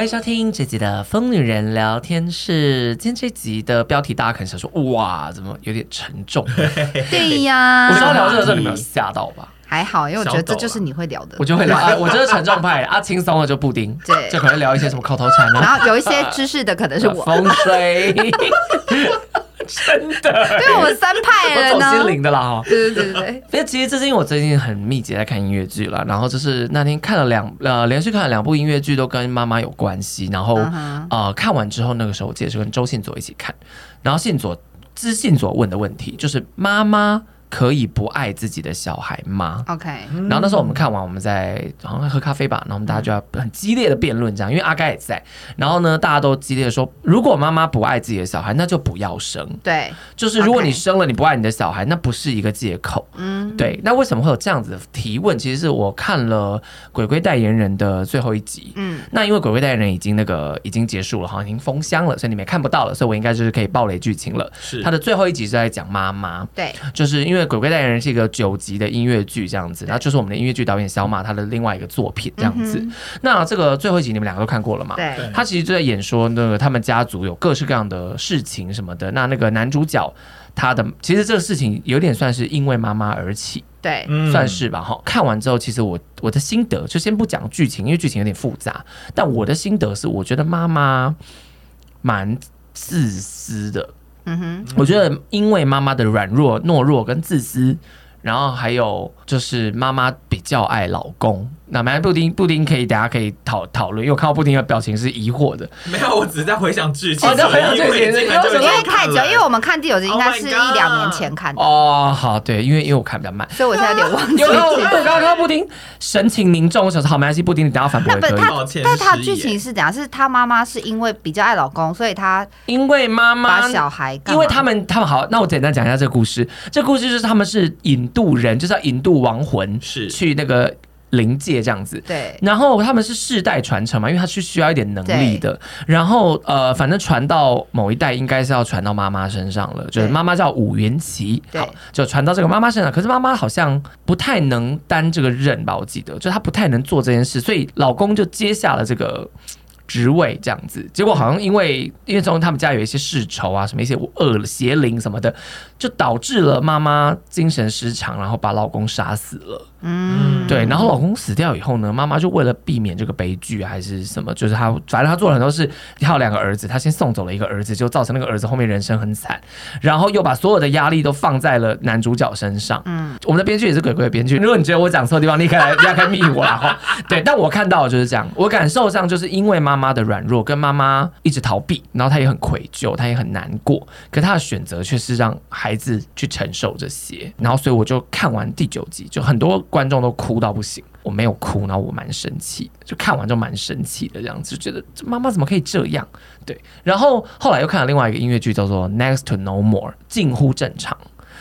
欢迎收听这集的《疯女人聊天室》。今天这集的标题，大家可能想说：“哇，怎么有点沉重？” 对呀，我刚聊这个时候，你没有吓到吧？还好，因为我觉得这就是你会聊的。我就会聊，啊、我就是沉重派啊，轻松的就布丁，对，就可能聊一些什么口头禅啊。然后有一些知识的，可能是我风水。真的，对我们三派人呢，我走心灵的啦哈。对对对对，因为其实这是因为我最近很密集在看音乐剧了，然后就是那天看了两呃连续看了两部音乐剧，都跟妈妈有关系。然后、uh huh. 呃看完之后，那个时候我记得是跟周信佐一起看，然后信佐知信佐问的问题就是妈妈。可以不爱自己的小孩吗？OK，然后那时候我们看完，我们在好像喝咖啡吧，然后我们大家就要很激烈的辩论这样，因为阿该也在。然后呢，大家都激烈的说，如果妈妈不爱自己的小孩，那就不要生。对，就是如果你生了，你不爱你的小孩，那不是一个借口。嗯，对。那为什么会有这样子的提问？其实是我看了《鬼鬼代言人》的最后一集。嗯，那因为《鬼鬼代言人》已经那个已经结束了，好像已经封箱了，所以你们也看不到了，所以我应该就是可以爆雷剧情了。是，他的最后一集是在讲妈妈。对，就是因为《鬼鬼代言人》是一个。九集的音乐剧这样子，然后就是我们的音乐剧导演小马他的另外一个作品这样子。嗯、那这个最后一集你们两个都看过了嘛？对，他其实就在演说那个他们家族有各式各样的事情什么的。那那个男主角他的其实这个事情有点算是因为妈妈而起，对，算是吧。哈，看完之后，其实我我的心得就先不讲剧情，因为剧情有点复杂。但我的心得是，我觉得妈妈蛮自私的。嗯哼，我觉得因为妈妈的软弱、懦弱跟自私。然后还有就是妈妈比较爱老公。那买布丁，布丁可以大家可以讨讨论，因为我看到布丁的表情是疑惑的。没有，我只是在回想剧情。哦，在回想剧情，因为太久，因为我们看第九集应该是一两年前看的。哦，好，对，因为因为我看比较慢，所以我现在有点忘记。有，我刚刚看到布丁神情凝重，我想说好，没关系，布丁你等下反驳可以。他，但他剧情是怎样？是他妈妈是因为比较爱老公，所以他因为妈妈把小孩，因为他们他们好，那我简单讲一下这个故事。这个故事就是他们是引渡人，就是要引渡亡魂，是去那个。灵界这样子，对，然后他们是世代传承嘛，因为他是需要一点能力的。然后呃，反正传到某一代，应该是要传到妈妈身上了，就是妈妈叫五元琪，对好，就传到这个妈妈身上。可是妈妈好像不太能担这个任吧，我记得，就她不太能做这件事，所以老公就接下了这个。职位这样子，结果好像因为因为从他们家有一些世仇啊，什么一些恶邪灵什么的，就导致了妈妈精神失常，然后把老公杀死了。嗯，对，然后老公死掉以后呢，妈妈就为了避免这个悲剧还是什么，就是她反正她做了很多事。她有两个儿子，她先送走了一个儿子，就造成那个儿子后面人生很惨，然后又把所有的压力都放在了男主角身上。嗯，我们的编剧也是鬼鬼的编剧，如果你觉得我讲错地方，你可以来，你可以密我啦哈。对，但我看到的就是这样，我感受上就是因为妈妈的软弱，跟妈妈一直逃避，然后她也很愧疚，她也很难过，可她的选择却是让孩子去承受这些，然后所以我就看完第九集，就很多。观众都哭到不行，我没有哭，然后我蛮生气，就看完就蛮生气的这样子，就觉得这妈妈怎么可以这样？对，然后后来又看了另外一个音乐剧，叫做《Next to No More》，近乎正常。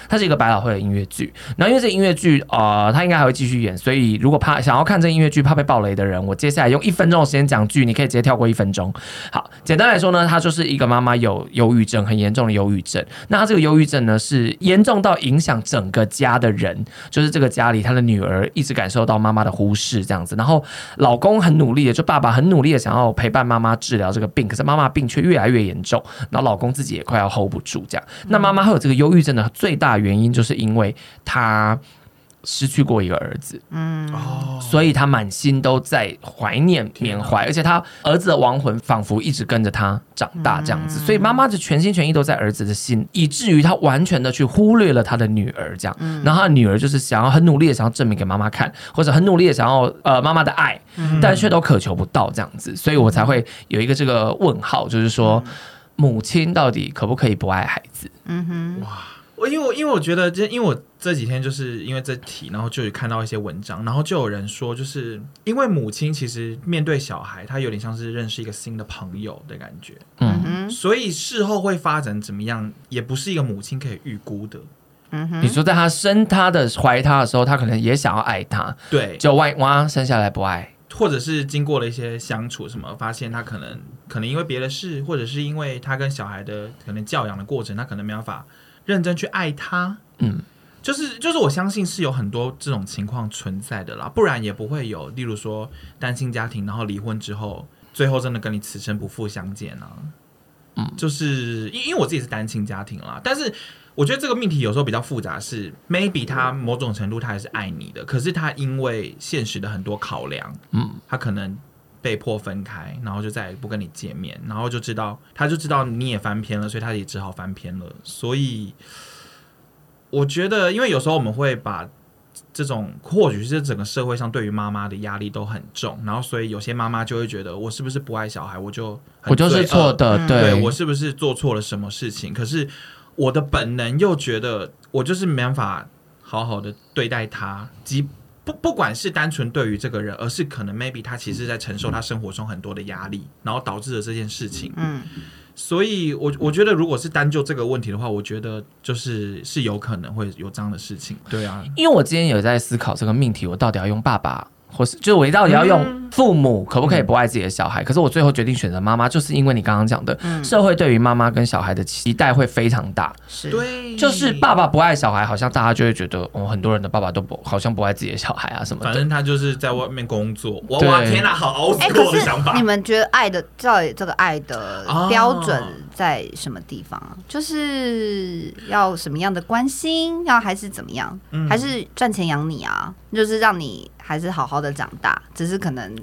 它是一个百老汇的音乐剧，然后因为这音乐剧，呃，他应该还会继续演，所以如果怕想要看这音乐剧怕被爆雷的人，我接下来用一分钟的时间讲剧，你可以直接跳过一分钟。好，简单来说呢，它就是一个妈妈有忧郁症，很严重的忧郁症。那他这个忧郁症呢，是严重到影响整个家的人，就是这个家里他的女儿一直感受到妈妈的忽视这样子，然后老公很努力的，就爸爸很努力的想要陪伴妈妈治疗这个病，可是妈妈病却越来越严重，然后老公自己也快要 hold 不住这样。那妈妈会有这个忧郁症的最大原因就是因为他失去过一个儿子，嗯，所以他满心都在怀念缅怀，而且他儿子的亡魂仿佛一直跟着他长大这样子，所以妈妈的全心全意都在儿子的心，以至于他完全的去忽略了他的女儿这样，然后他女儿就是想要很努力的想要证明给妈妈看，或者很努力的想要呃妈妈的爱，但却都渴求不到这样子，所以我才会有一个这个问号，就是说母亲到底可不可以不爱孩子？嗯哼，哇。我因为我因为我觉得，就因为我这几天就是因为这题，然后就有看到一些文章，然后就有人说，就是因为母亲其实面对小孩，她有点像是认识一个新的朋友的感觉，嗯。哼，所以事后会发展怎么样，也不是一个母亲可以预估的，嗯哼，你说在他生他的怀他的时候，他可能也想要爱他，对，就万一哇生下来不爱，或者是经过了一些相处什么，发现他可能可能因为别的事，或者是因为他跟小孩的可能教养的过程，他可能没办法认真去爱他，嗯。就是就是，我相信是有很多这种情况存在的啦，不然也不会有，例如说单亲家庭，然后离婚之后，最后真的跟你此生不复相见啊。嗯，就是因因为我自己是单亲家庭啦，但是我觉得这个命题有时候比较复杂是，是 maybe 他某种程度他还是爱你的，可是他因为现实的很多考量，嗯，他可能被迫分开，然后就再也不跟你见面，然后就知道他就知道你也翻篇了，所以他也只好翻篇了，所以。我觉得，因为有时候我们会把这种，或许是整个社会上对于妈妈的压力都很重，然后所以有些妈妈就会觉得，我是不是不爱小孩，我就我就是错的，对，对我是不是做错了什么事情？可是我的本能又觉得，我就是没办法好好的对待他，即不不管是单纯对于这个人，而是可能 maybe 他其实在承受他生活中很多的压力，然后导致了这件事情，嗯。所以我，我我觉得，如果是单就这个问题的话，我觉得就是是有可能会有这样的事情。对啊，因为我今天有在思考这个命题，我到底要用爸爸。或是，就我到底要用父母可不可以不爱自己的小孩？嗯、可是我最后决定选择妈妈，就是因为你刚刚讲的，嗯、社会对于妈妈跟小孩的期待会非常大。是，对，就是爸爸不爱小孩，好像大家就会觉得，哦，很多人的爸爸都不好像不爱自己的小孩啊什么的。反正他就是在外面工作。哇哇，天哪，好熬死我的想法。你们觉得爱的到底这个爱的标准在什么地方？哦、就是要什么样的关心？要还是怎么样？嗯、还是赚钱养你啊？就是让你。还是好好的长大，只是可能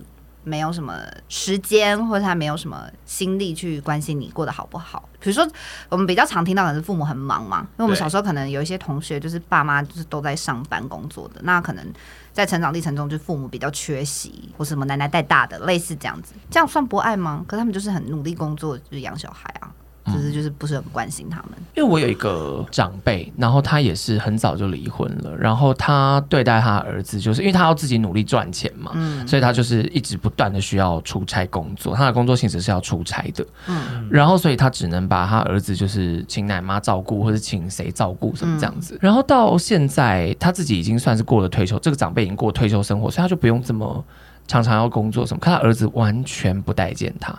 没有什么时间，或者他没有什么心力去关心你过得好不好。比如说，我们比较常听到的是父母很忙嘛，因为我们小时候可能有一些同学就是爸妈就是都在上班工作的，那可能在成长历程中就父母比较缺席，或什么奶奶带大的，类似这样子，这样算不爱吗？可是他们就是很努力工作，就是养小孩啊。只是就是不是很关心他们，因为我有一个长辈，然后他也是很早就离婚了，然后他对待他儿子，就是因为他要自己努力赚钱嘛，嗯，所以他就是一直不断的需要出差工作，他的工作性质是要出差的，嗯，然后所以他只能把他儿子就是请奶妈照顾，或者请谁照顾什么这样子，然后到现在他自己已经算是过了退休，这个长辈已经过了退休生活，所以他就不用这么常常要工作什么，可他儿子完全不待见他。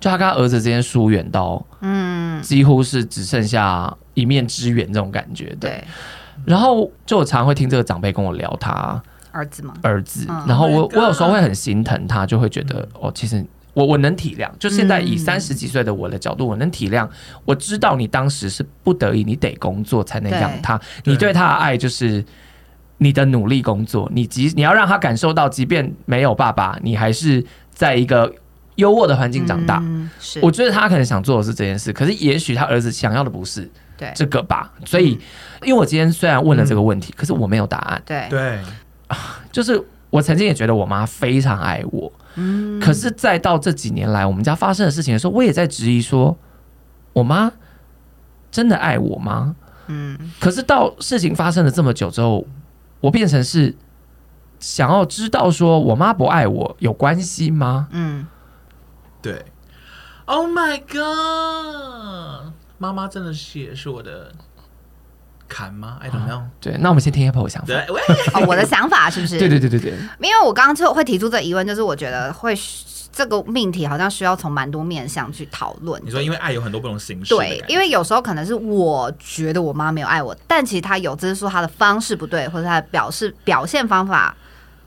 就他跟他儿子之间疏远到，嗯，几乎是只剩下一面之缘这种感觉。对，然后就我常常会听这个长辈跟我聊他儿子嘛，儿子。然后我我有时候会很心疼他，就会觉得哦，其实我我能体谅。就现在以三十几岁的我的角度，我能体谅。我知道你当时是不得已，你得工作才能养他。你对他的爱就是你的努力工作，你即你要让他感受到，即便没有爸爸，你还是在一个。优渥的环境长大，嗯、是我觉得他可能想做的是这件事，可是也许他儿子想要的不是这个吧。所以，因为我今天虽然问了这个问题，嗯、可是我没有答案。对对，就是我曾经也觉得我妈非常爱我，嗯，可是再到这几年来我们家发生的事情的时候，我也在质疑说，我妈真的爱我吗？嗯，可是到事情发生了这么久之后，我变成是想要知道说我妈不爱我有关系吗？嗯。对，Oh my God，妈妈真的是也是我的坎吗？I don't know。对，那我们先听一下我的想法。哦，我的想法是不是？对对对对对。因为我刚刚就会提出这个疑问，就是我觉得会这个命题好像需要从蛮多面向去讨论。你说，因为爱有很多不同形式。对，因为有时候可能是我觉得我妈没有爱我，但其实她有，只是说她的方式不对，或者她的表示表现方法。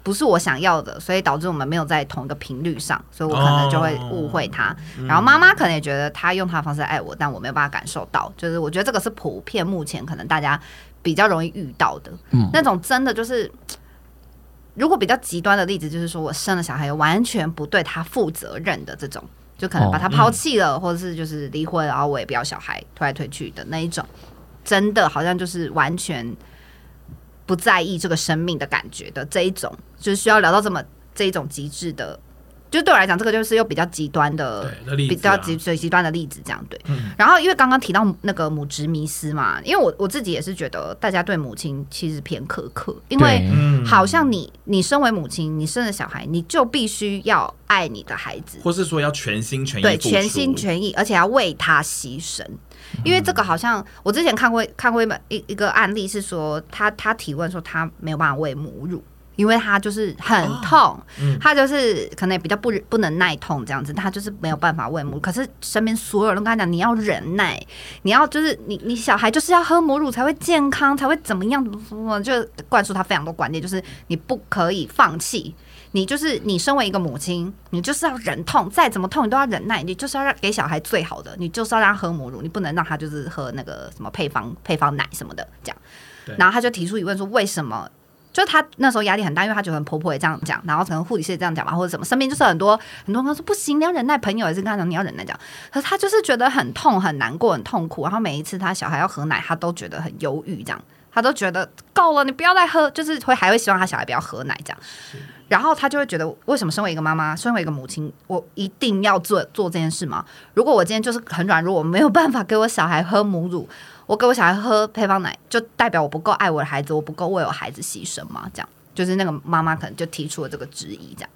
不是我想要的，所以导致我们没有在同一个频率上，所以我可能就会误会他。Oh, 然后妈妈可能也觉得他用他的方式爱我，但我没有办法感受到。就是我觉得这个是普遍目前可能大家比较容易遇到的，嗯，那种真的就是，如果比较极端的例子，就是说我生了小孩完全不对他负责任的这种，就可能把他抛弃了，或者是就是离婚，然后我也不要小孩，推来推去的那一种，真的好像就是完全。不在意这个生命的感觉的这一种，就是需要聊到这么这一种极致的，就对我来讲，这个就是又比较极端的，比较极最极端的例子，这样对。嗯、然后因为刚刚提到那个母职迷思嘛，因为我我自己也是觉得大家对母亲其实偏苛刻，因为好像你你身为母亲，你生了小孩，你就必须要爱你的孩子，或是说要全心全意，对，全心全意，而且要为他牺牲。因为这个好像我之前看过看过一本一一个案例，是说他他提问说他没有办法喂母乳。因为他就是很痛，哦嗯、他就是可能也比较不不能耐痛这样子，他就是没有办法喂母乳。可是身边所有人都跟他讲，你要忍耐，你要就是你你小孩就是要喝母乳才会健康，才会怎么样怎么样，就灌输他非常多观念，就是你不可以放弃，你就是你身为一个母亲，你就是要忍痛，再怎么痛你都要忍耐，你就是要让给小孩最好的，你就是要让他喝母乳，你不能让他就是喝那个什么配方配方奶什么的这样。然后他就提出疑问说，为什么？就她那时候压力很大，因为她觉得婆婆也这样讲，然后可能护理师也这样讲吧，或者什么，身边就是很多很多人说不行，你要忍耐，朋友也是跟她讲你要忍耐讲，可是她就是觉得很痛、很难过、很痛苦，然后每一次她小孩要喝奶，她都觉得很忧郁，这样，她都觉得够了，你不要再喝，就是会还会希望她小孩不要喝奶这样，然后她就会觉得，为什么身为一个妈妈，身为一个母亲，我一定要做做这件事吗？如果我今天就是很软弱，我没有办法给我小孩喝母乳。我给我小孩喝配方奶，就代表我不够爱我的孩子，我不够为我孩子牺牲吗？这样，就是那个妈妈可能就提出了这个质疑。这样，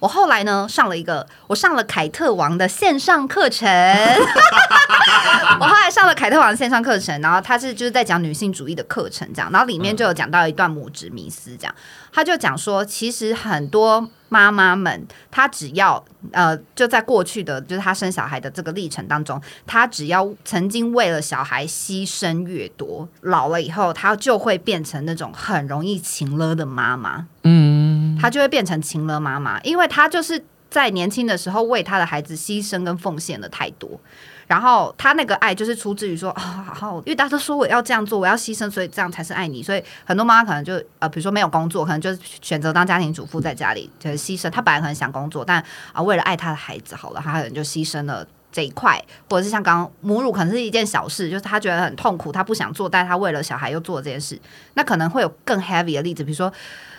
我后来呢上了一个，我上了凯特王的线上课程。我后来上了凯特王的线上课程，然后他是就是在讲女性主义的课程，这样，然后里面就有讲到一段母职迷思，这样，他就讲说，其实很多。妈妈们，她只要呃，就在过去的就是她生小孩的这个历程当中，她只要曾经为了小孩牺牲越多，老了以后，她就会变成那种很容易情勒的妈妈。嗯，她就会变成情勒妈妈，因为她就是在年轻的时候为她的孩子牺牲跟奉献了太多。然后他那个爱就是出自于说啊，好，因为大家都说我要这样做，我要牺牲，所以这样才是爱你。所以很多妈妈可能就呃，比如说没有工作，可能就选择当家庭主妇在家里，就是牺牲。她本来可能想工作，但啊，为了爱她的孩子，好了，她可能就牺牲了这一块，或者是像刚刚母乳，可能是一件小事，就是他觉得很痛苦，他不想做，但她为了小孩又做这件事。那可能会有更 heavy 的例子，比如说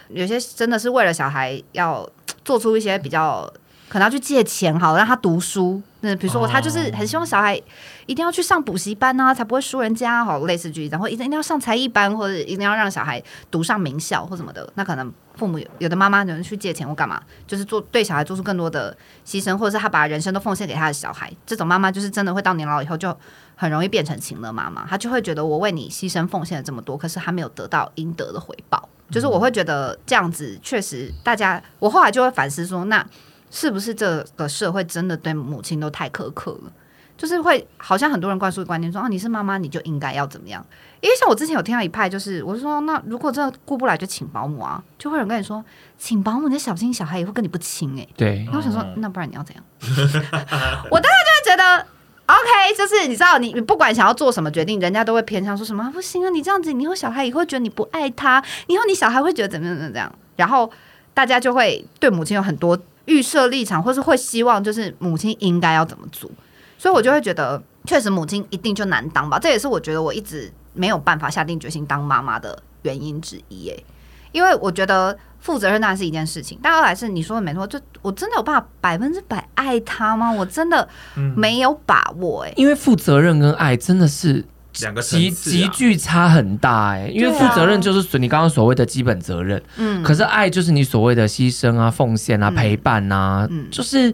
有些真的是为了小孩要做出一些比较。可能要去借钱，好让他读书。那比如说，他就是很希望小孩一定要去上补习班啊，才不会输人家。好，类似句子，然后一定一定要上才艺班，或者一定要让小孩读上名校或什么的。那可能父母有，有的妈妈有人去借钱或干嘛，就是做对小孩做出更多的牺牲，或者是他把人生都奉献给他的小孩。这种妈妈就是真的会到年老以后就很容易变成情勒妈妈。她就会觉得我为你牺牲奉献了这么多，可是她没有得到应得的回报。就是我会觉得这样子确实，大家我后来就会反思说那。是不是这个社会真的对母亲都太苛刻了？就是会好像很多人灌输的观念说啊，你是妈妈你就应该要怎么样？因为像我之前有听到一派，就是我说那如果这顾不来就请保姆啊，就会有人跟你说请保姆，你小心小孩也会跟你不亲哎、欸。对，然后我想说那不然你要怎样？我当时就会觉得 OK，就是你知道你你不管想要做什么决定，人家都会偏向说什么不行啊，你这样子你以后小孩也会觉得你不爱他，以后你小孩会觉得怎么怎么怎么样，然后大家就会对母亲有很多。预设立场，或是会希望就是母亲应该要怎么做，所以我就会觉得，确实母亲一定就难当吧。这也是我觉得我一直没有办法下定决心当妈妈的原因之一。诶，因为我觉得负责任当然是一件事情，但二来是你说的没错，就我真的有办法百分之百爱他吗？我真的没有把握。诶，因为负责任跟爱真的是。两个极极具差很大哎、欸，因为负责任就是你刚刚所谓的基本责任，嗯，可是爱就是你所谓的牺牲啊、奉献啊、陪伴啊，嗯，就是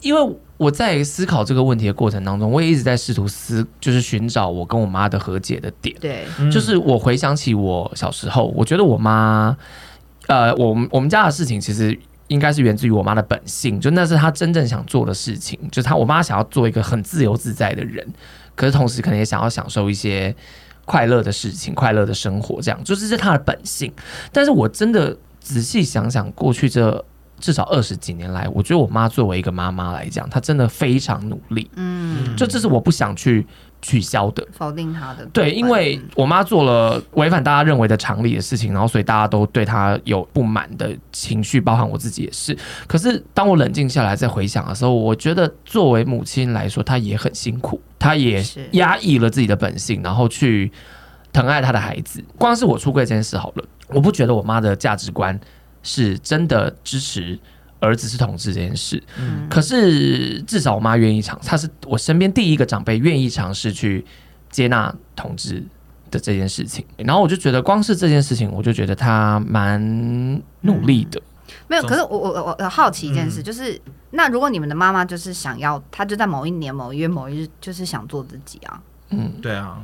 因为我在思考这个问题的过程当中，我也一直在试图思，就是寻找我跟我妈的和解的点，对，就是我回想起我小时候，我觉得我妈，呃，我们我们家的事情其实应该是源自于我妈的本性，就那是她真正想做的事情，就是她我妈想要做一个很自由自在的人。可是同时，可能也想要享受一些快乐的事情、快乐的生活，这样就是这是他的本性。但是我真的仔细想想，过去这至少二十几年来，我觉得我妈作为一个妈妈来讲，她真的非常努力。嗯，就这是我不想去。取消的，否定他的，对，因为我妈做了违反大家认为的常理的事情，然后所以大家都对她有不满的情绪，包含我自己也是。可是当我冷静下来再回想的时候，我觉得作为母亲来说，她也很辛苦，她也压抑了自己的本性，然后去疼爱她的孩子。光是我出柜这件事好了，我不觉得我妈的价值观是真的支持。儿子是同志这件事，嗯、可是至少我妈愿意尝，她是我身边第一个长辈愿意尝试去接纳同志的这件事情。然后我就觉得，光是这件事情，我就觉得她蛮努力的。没有，可是我我我我好奇一件事，嗯、就是那如果你们的妈妈就是想要，她就在某一年某一月某一日，就是想做自己啊。嗯，对啊。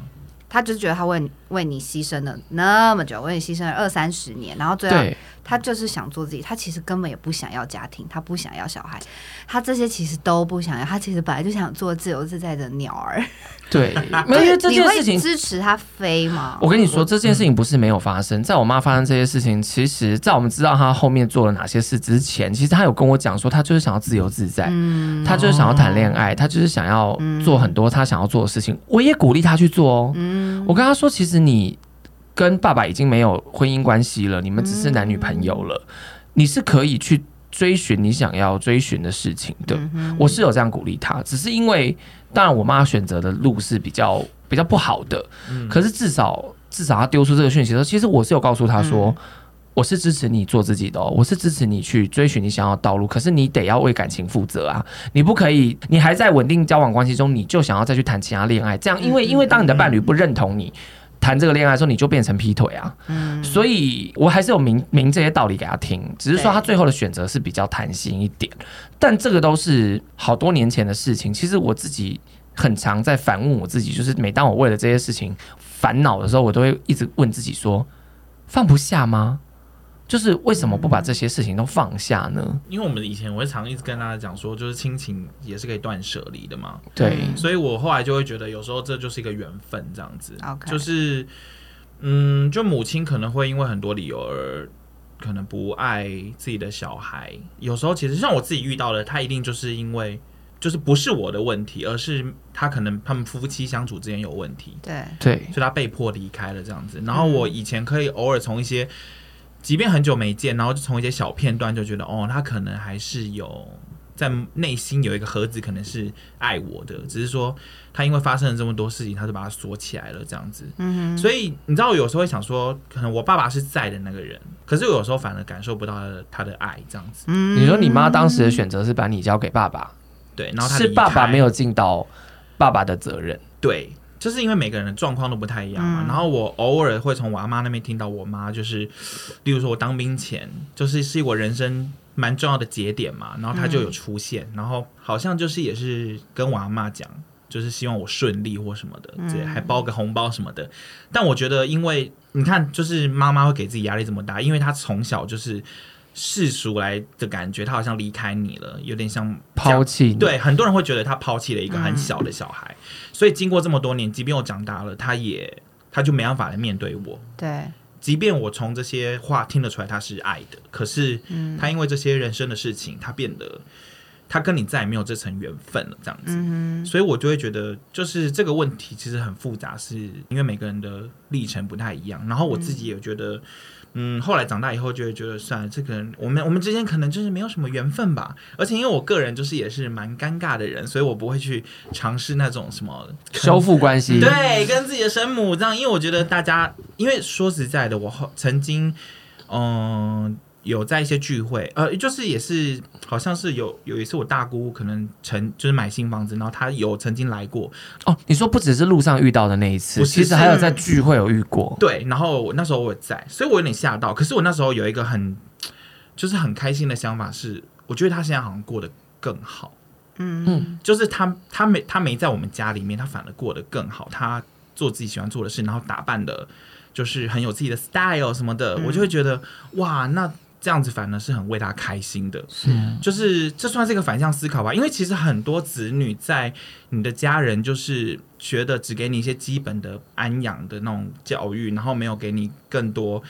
他就觉得他为为你牺牲了那么久，为你牺牲了二三十年，然后最后他就是想做自己，他其实根本也不想要家庭，他不想要小孩，他这些其实都不想要，他其实本来就想做自由自在的鸟儿。对，因为这件事情支持他飞吗？我跟你说，这件事情不是没有发生，在我妈发生这些事情，其实，在我们知道她后面做了哪些事之前，其实她有跟我讲说，她就是想要自由自在，嗯，她就是想要谈恋爱，她就是想要做很多她想要做的事情，我也鼓励她去做哦。嗯，我跟他说，其实你跟爸爸已经没有婚姻关系了，你们只是男女朋友了，你是可以去追寻你想要追寻的事情的。我是有这样鼓励他，只是因为。当然，我妈选择的路是比较比较不好的，嗯、可是至少至少他丢出这个讯息的时候，其实我是有告诉他说，嗯、我是支持你做自己的，哦，我是支持你去追寻你想要的道路，可是你得要为感情负责啊，你不可以，你还在稳定交往关系中，你就想要再去谈其他恋爱，这样，因为因为当你的伴侣不认同你。谈这个恋爱的时候，你就变成劈腿啊！嗯，所以我还是有明明这些道理给他听，只是说他最后的选择是比较弹性一点。但这个都是好多年前的事情。其实我自己很常在反问我自己，就是每当我为了这些事情烦恼的时候，我都会一直问自己说：放不下吗？就是为什么不把这些事情都放下呢？因为我们以前我会常一直跟大家讲说，就是亲情也是可以断舍离的嘛。对，所以我后来就会觉得，有时候这就是一个缘分，这样子。Okay. 就是，嗯，就母亲可能会因为很多理由而可能不爱自己的小孩。有时候其实像我自己遇到的，他一定就是因为就是不是我的问题，而是他可能他们夫妻相处之间有问题。对对，所以他被迫离开了这样子。然后我以前可以偶尔从一些。即便很久没见，然后就从一些小片段就觉得，哦，他可能还是有在内心有一个盒子，可能是爱我的，只是说他因为发生了这么多事情，他就把它锁起来了，这样子。嗯哼。所以你知道，我有时候会想说，可能我爸爸是在的那个人，可是我有时候反而感受不到他的他的爱，这样子。嗯。你说你妈当时的选择是把你交给爸爸，对，然后他是爸爸没有尽到爸爸的责任，对。就是因为每个人的状况都不太一样嘛，嗯、然后我偶尔会从我阿妈那边听到我妈，就是，例如说我当兵前，就是是我人生蛮重要的节点嘛，然后她就有出现，嗯、然后好像就是也是跟我阿妈讲，就是希望我顺利或什么的，对，还包个红包什么的。但我觉得，因为你看，就是妈妈会给自己压力这么大，因为她从小就是。世俗来的感觉，他好像离开你了，有点像抛弃。对，很多人会觉得他抛弃了一个很小的小孩，嗯、所以经过这么多年，即便我长大了，他也他就没办法来面对我。对，即便我从这些话听得出来他是爱的，可是他因为这些人生的事情，他变得他跟你再也没有这层缘分了，这样子。嗯、所以我就会觉得，就是这个问题其实很复杂，是因为每个人的历程不太一样。然后我自己也觉得。嗯，后来长大以后就会觉得，算了，这个人我们我们之间可能就是没有什么缘分吧。而且因为我个人就是也是蛮尴尬的人，所以我不会去尝试那种什么修复关系，对，跟自己的生母这样。因为我觉得大家，因为说实在的，我后曾经，嗯。有在一些聚会，呃，就是也是，好像是有有一次我大姑可能曾就是买新房子，然后她有曾经来过。哦，你说不只是路上遇到的那一次，我其实还有在聚会有遇过。对，然后我那时候我也在，所以我有点吓到。可是我那时候有一个很就是很开心的想法是，我觉得他现在好像过得更好。嗯嗯，就是他他没他没在我们家里面，他反而过得更好。他做自己喜欢做的事，然后打扮的，就是很有自己的 style 什么的，嗯、我就会觉得哇，那。这样子反而是很为他开心的，是，就是这算是一个反向思考吧。因为其实很多子女在你的家人就是觉得只给你一些基本的安养的那种教育，然后没有给你更多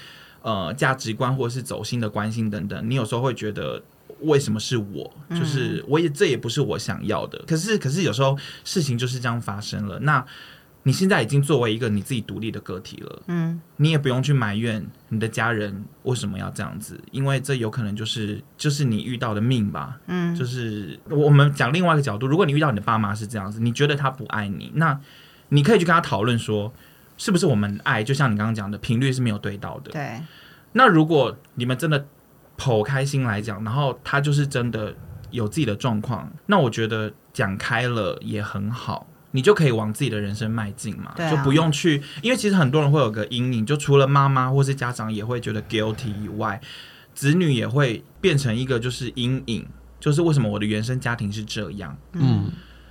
呃价值观或者是走心的关心等等。你有时候会觉得为什么是我？就是我也这也不是我想要的。可是可是有时候事情就是这样发生了。那。你现在已经作为一个你自己独立的个体了，嗯，你也不用去埋怨你的家人为什么要这样子，因为这有可能就是就是你遇到的命吧，嗯，就是我们讲另外一个角度，如果你遇到你的爸妈是这样子，你觉得他不爱你，那你可以去跟他讨论说，是不是我们爱就像你刚刚讲的频率是没有对到的，对。那如果你们真的剖开心来讲，然后他就是真的有自己的状况，那我觉得讲开了也很好。你就可以往自己的人生迈进嘛，啊、就不用去，因为其实很多人会有个阴影，就除了妈妈或是家长也会觉得 guilty 以外，子女也会变成一个就是阴影，就是为什么我的原生家庭是这样？嗯，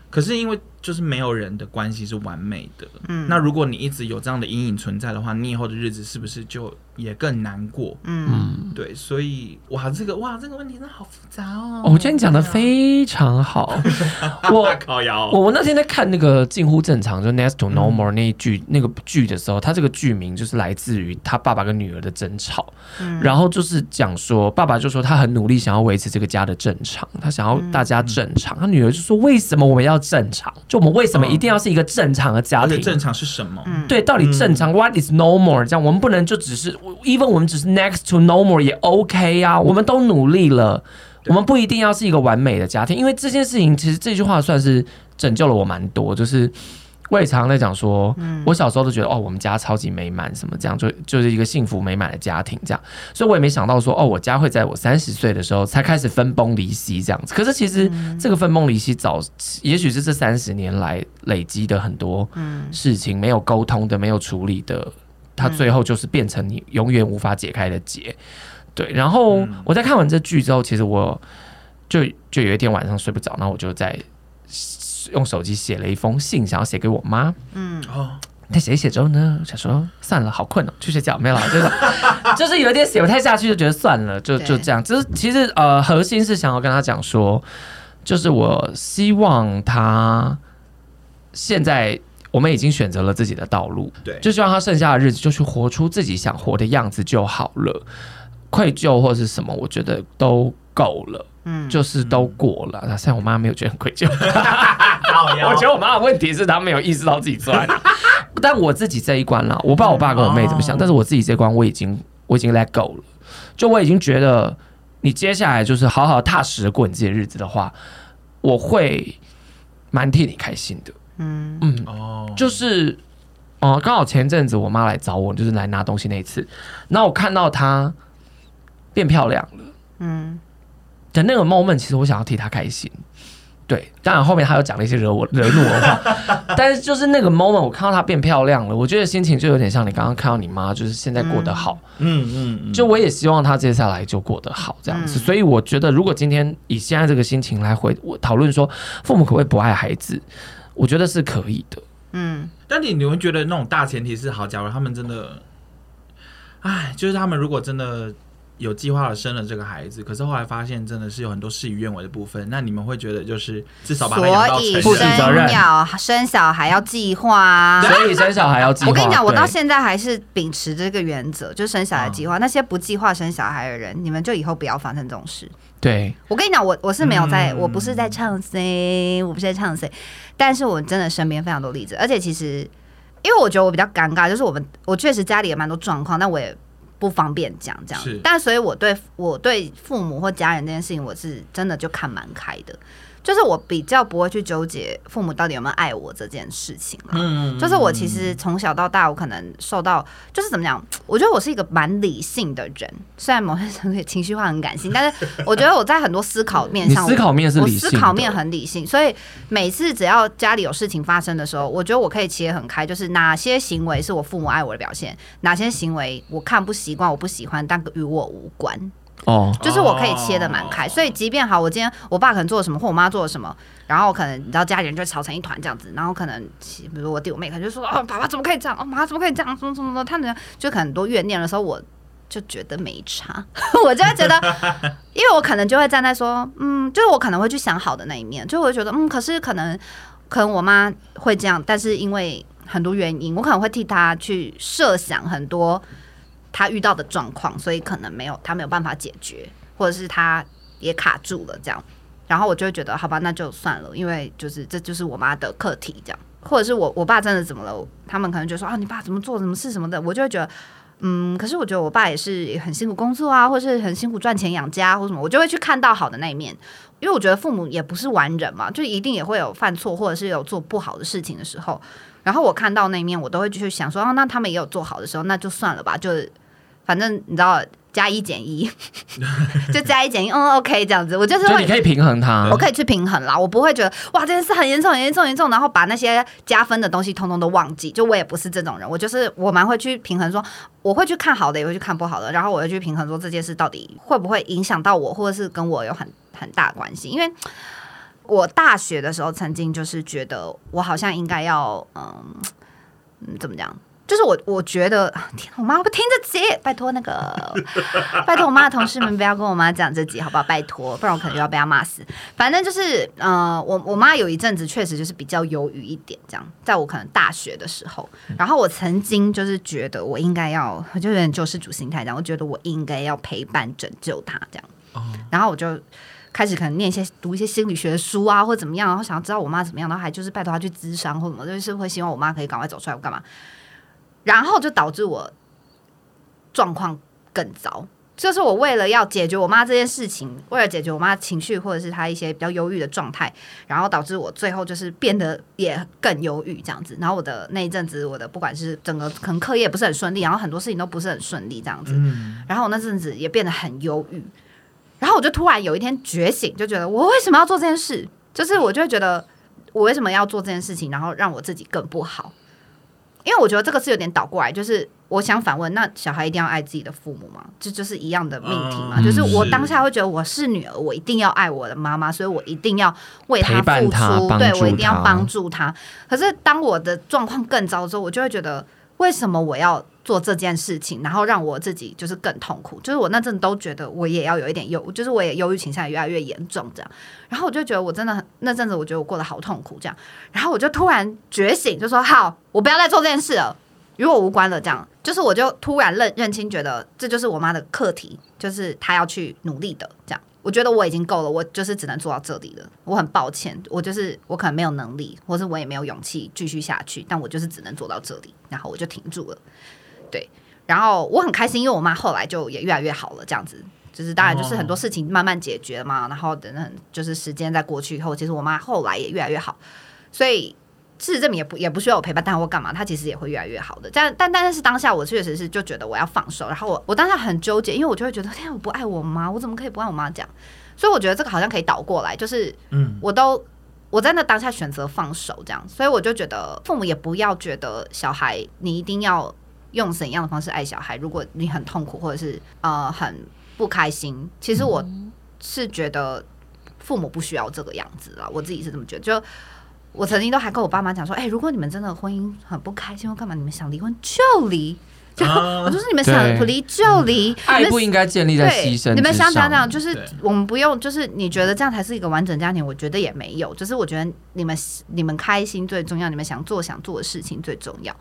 可是因为。就是没有人的关系是完美的。嗯，那如果你一直有这样的阴影存在的话，你以后的日子是不是就也更难过？嗯，对，所以哇，这个哇，这个问题真的好复杂哦。我觉得你讲的非常好。我我我那天在看那个近乎正常，就 Next to Normal 那一剧、嗯、那个剧的时候，他这个剧名就是来自于他爸爸跟女儿的争吵。嗯，然后就是讲说，爸爸就说他很努力想要维持这个家的正常，他想要大家正常。他女儿就说，为什么我们要正常？就我们为什么一定要是一个正常的家庭？正常是什么？对，到底正常、嗯、？What is normal？这样，我们不能就只是，even 我们只是 next to normal 也 OK 啊。我们都努力了，我们不一定要是一个完美的家庭。因为这件事情，其实这句话算是拯救了我蛮多，就是。我也常常在讲说，我小时候都觉得哦，我们家超级美满，什么这样就就是一个幸福美满的家庭这样，所以我也没想到说哦，我家会在我三十岁的时候才开始分崩离析这样子。可是其实这个分崩离析早，也许是这三十年来累积的很多事情没有沟通的、没有处理的，它最后就是变成你永远无法解开的结。对，然后我在看完这剧之后，其实我就就有一天晚上睡不着，然后我就在。用手机写了一封信，想要写给我妈。嗯哦，但写一写之后呢，想说算了，好困哦，去睡觉没有了。就是 就是有点写不太下去，就觉得算了，就就这样。就是其实呃，核心是想要跟他讲说，就是我希望他现在我们已经选择了自己的道路，对，就希望他剩下的日子就去活出自己想活的样子就好了。愧疚或是什么，我觉得都够了。嗯，就是都过了。那虽然我妈没有觉得很愧疚，我觉得我妈的问题是她没有意识到自己错。但我自己这一关了，我不知道我爸跟我妹怎么想，但是我自己这一关我已经我已经 let go 了。就我已经觉得，你接下来就是好好踏实的过你自己的日子的话，我会蛮替你开心的。嗯嗯哦，就是哦，刚好前阵子我妈来找我，就是来拿东西那一次，然后我看到她变漂亮了。嗯。的那个 moment，其实我想要替她开心，对。当然后面他又讲了一些惹我 惹怒我的话，但是就是那个 moment，我看到她变漂亮了，我觉得心情就有点像你刚刚看到你妈，就是现在过得好，嗯嗯，嗯。就我也希望她接下来就过得好这样子，所以我觉得如果今天以现在这个心情来回我讨论说父母可不可以不爱孩子，我觉得是可以的，嗯。但你你会觉得那种大前提是好，假如他们真的，哎，就是他们如果真的。有计划的生了这个孩子，可是后来发现真的是有很多事与愿违的部分。那你们会觉得就是至少把他养到成人，所以生要生小孩要计划啊，所以生小孩要计划。我跟你讲，我到现在还是秉持这个原则，就生小孩计划。那些不计划生小孩的人，你们就以后不要发生这种事。对，我跟你讲，我我是没有在，我不是在唱 C，我不是在唱 C，但是我真的身边非常多例子，而且其实因为我觉得我比较尴尬，就是我们我确实家里也蛮多状况，但我也。不方便讲这样，但所以我对我对父母或家人这件事情，我是真的就看蛮开的。就是我比较不会去纠结父母到底有没有爱我这件事情了。嗯，就是我其实从小到大，我可能受到就是怎么讲？我觉得我是一个蛮理性的人，虽然某些时候情绪化很感性，但是我觉得我在很多思考面上，思考面是理性，我思考面很理性。所以每次只要家里有事情发生的时候，我觉得我可以切很开，就是哪些行为是我父母爱我的表现，哪些行为我看不习惯，我不喜欢，但与我无关。哦，就是我可以切的蛮开，所以即便好，我今天我爸可能做了什么，或我妈做了什么，然后可能你知道家里人就吵成一团这样子，然后可能比如我弟我妹可能就说哦，爸爸怎么可以这样，哦，妈怎么可以这样，什么什么的，他们就很多怨念的时候，我就觉得没差，我就会觉得，因为我可能就会站在说，嗯，就是我可能会去想好的那一面，就我会觉得，嗯，可是可能可能我妈会这样，但是因为很多原因，我可能会替她去设想很多。他遇到的状况，所以可能没有他没有办法解决，或者是他也卡住了这样，然后我就会觉得好吧，那就算了，因为就是这就是我妈的课题这样，或者是我我爸真的怎么了，他们可能就说啊，你爸怎么做什么事什么的，我就会觉得嗯，可是我觉得我爸也是很辛苦工作啊，或是很辛苦赚钱养家或什么，我就会去看到好的那一面，因为我觉得父母也不是完人嘛，就一定也会有犯错或者是有做不好的事情的时候，然后我看到那一面，我都会去想说啊，那他们也有做好的时候，那就算了吧，就。反正你知道，加一减一，就加一减一，嗯，OK，这样子，我就是会你可以平衡它，我可以去平衡啦，我不会觉得哇这件事很严重、很严重、严重，然后把那些加分的东西通通都忘记。就我也不是这种人，我就是我蛮会去平衡说，说我会去看好的，也会去看不好的，然后我会去平衡说这件事到底会不会影响到我，或者是跟我有很很大关系。因为我大学的时候曾经就是觉得我好像应该要嗯嗯怎么讲？就是我，我觉得天，我妈不听这集，拜托那个，拜托我妈的同事们不要跟我妈讲这集，好不好？拜托，不然我可能又要被她骂死。反正就是，呃，我我妈有一阵子确实就是比较忧郁一点，这样，在我可能大学的时候，然后我曾经就是觉得我应该要，就有点救世主心态这样，我觉得我应该要陪伴拯救她这样，然后我就开始可能念一些读一些心理学的书啊，或怎么样，然后想要知道我妈怎么样，然后还就是拜托她去咨商或什么，就是会希望我妈可以赶快走出来，我干嘛？然后就导致我状况更糟，就是我为了要解决我妈这件事情，为了解决我妈情绪或者是她一些比较忧郁的状态，然后导致我最后就是变得也更忧郁这样子。然后我的那一阵子，我的不管是整个可能课业不是很顺利，然后很多事情都不是很顺利这样子。然后我那阵子也变得很忧郁，然后我就突然有一天觉醒，就觉得我为什么要做这件事？就是我就会觉得我为什么要做这件事情，然后让我自己更不好。因为我觉得这个是有点倒过来，就是我想反问：那小孩一定要爱自己的父母吗？这就，就是一样的命题嘛。嗯、就是我当下会觉得我是女儿，我一定要爱我的妈妈，所以我一定要为她付出，对我一定要帮助她。可是当我的状况更糟之后，我就会觉得。为什么我要做这件事情，然后让我自己就是更痛苦？就是我那阵都觉得我也要有一点忧，就是我也忧郁倾向越来越严重这样。然后我就觉得我真的那阵子，我觉得我过得好痛苦这样。然后我就突然觉醒，就说好，我不要再做这件事了，与我无关了。这样，就是我就突然认认清，觉得这就是我妈的课题，就是她要去努力的这样。我觉得我已经够了，我就是只能做到这里了。我很抱歉，我就是我可能没有能力，或是我也没有勇气继续下去，但我就是只能做到这里，然后我就停住了。对，然后我很开心，因为我妈后来就也越来越好了，这样子就是当然就是很多事情慢慢解决嘛，然后等等就是时间在过去以后，其实我妈后来也越来越好，所以。事实证明也不也不需要我陪伴，他或干嘛？他其实也会越来越好的。但但但是当下我确实是就觉得我要放手，然后我我当下很纠结，因为我就会觉得天啊，我不爱我妈，我怎么可以不爱我妈讲？所以我觉得这个好像可以倒过来，就是嗯，我都我在那当下选择放手这样，所以我就觉得父母也不要觉得小孩你一定要用怎样的方式爱小孩。如果你很痛苦或者是呃很不开心，其实我是觉得父母不需要这个样子了。我自己是这么觉得，就。我曾经都还跟我爸妈讲说，哎、欸，如果你们真的婚姻很不开心或干嘛，你们想离婚就离，就、uh, 我就是你们想离就离，爱不应该建立在牺牲。你们想讲讲，就是我们不用，就是你觉得这样才是一个完整家庭，我觉得也没有，就是我觉得你们你们开心最重要，你们想做想做的事情最重要，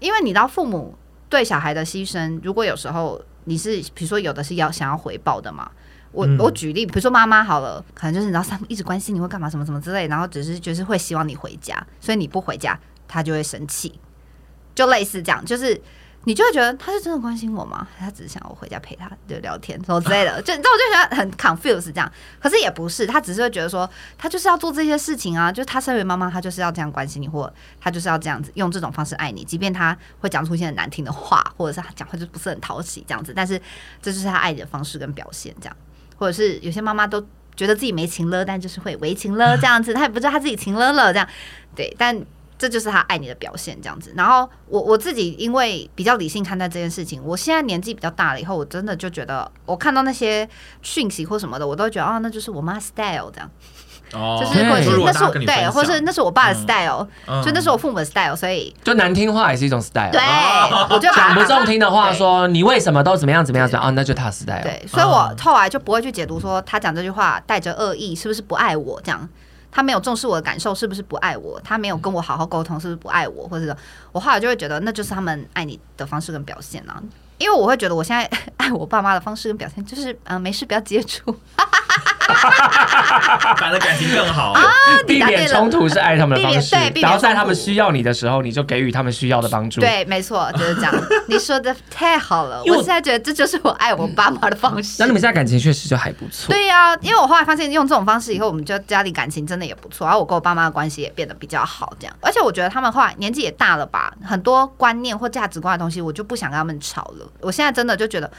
因为你知道父母对小孩的牺牲，如果有时候你是比如说有的是要想要回报的嘛。我我举例，比如说妈妈好了，可能就是你知道，他们一直关心你会干嘛，什么什么之类，然后只是就是会希望你回家，所以你不回家，他就会生气，就类似这样，就是你就会觉得他是真的关心我吗？他只是想我回家陪他就聊天什么之类的，就你知道，我就觉得很 confused 这样，可是也不是，他只是会觉得说，他就是要做这些事情啊，就他身为妈妈，他就是要这样关心你，或他就是要这样子用这种方式爱你，即便他会讲出一些很难听的话，或者是他讲话就不是很讨喜这样子，但是这就是他爱你的方式跟表现这样。或者是有些妈妈都觉得自己没情了，但就是会为情了 这样子，她也不知道她自己情了了这样，对，但这就是她爱你的表现这样子。然后我我自己因为比较理性看待这件事情，我现在年纪比较大了以后，我真的就觉得我看到那些讯息或什么的，我都觉得啊，那就是我妈 style 这样。哦，就是或者是那是我对，或者是那是我爸的 style，就那是我父母的 style，所以就难听话也是一种 style。对，我就讲不中听的话说你为什么都怎么样怎么样怎么样，哦，那就他 style。对，所以我后来就不会去解读说他讲这句话带着恶意，是不是不爱我这样？他没有重视我的感受，是不是不爱我？他没有跟我好好沟通，是不是不爱我？或者是我后来就会觉得那就是他们爱你的方式跟表现啊？因为我会觉得我现在 爱我爸妈的方式跟表现就是嗯，没事不要接触。反而感情更好啊！避免冲突是爱他们的方式，然后在他们需要你的时候，你就给予他们需要的帮助。对，没错，就是这样。你说的太好了，我现在觉得这就是我爱我爸妈的方式。那你们现在感情确实就还不错。对呀、啊，因为我后来发现用这种方式以后，我们就家里感情真的也不错，然后我跟我爸妈的关系也变得比较好，这样。而且我觉得他们后来年纪也大了吧，很多观念或价值观的东西，我就不想跟他们吵了。我现在真的就觉得。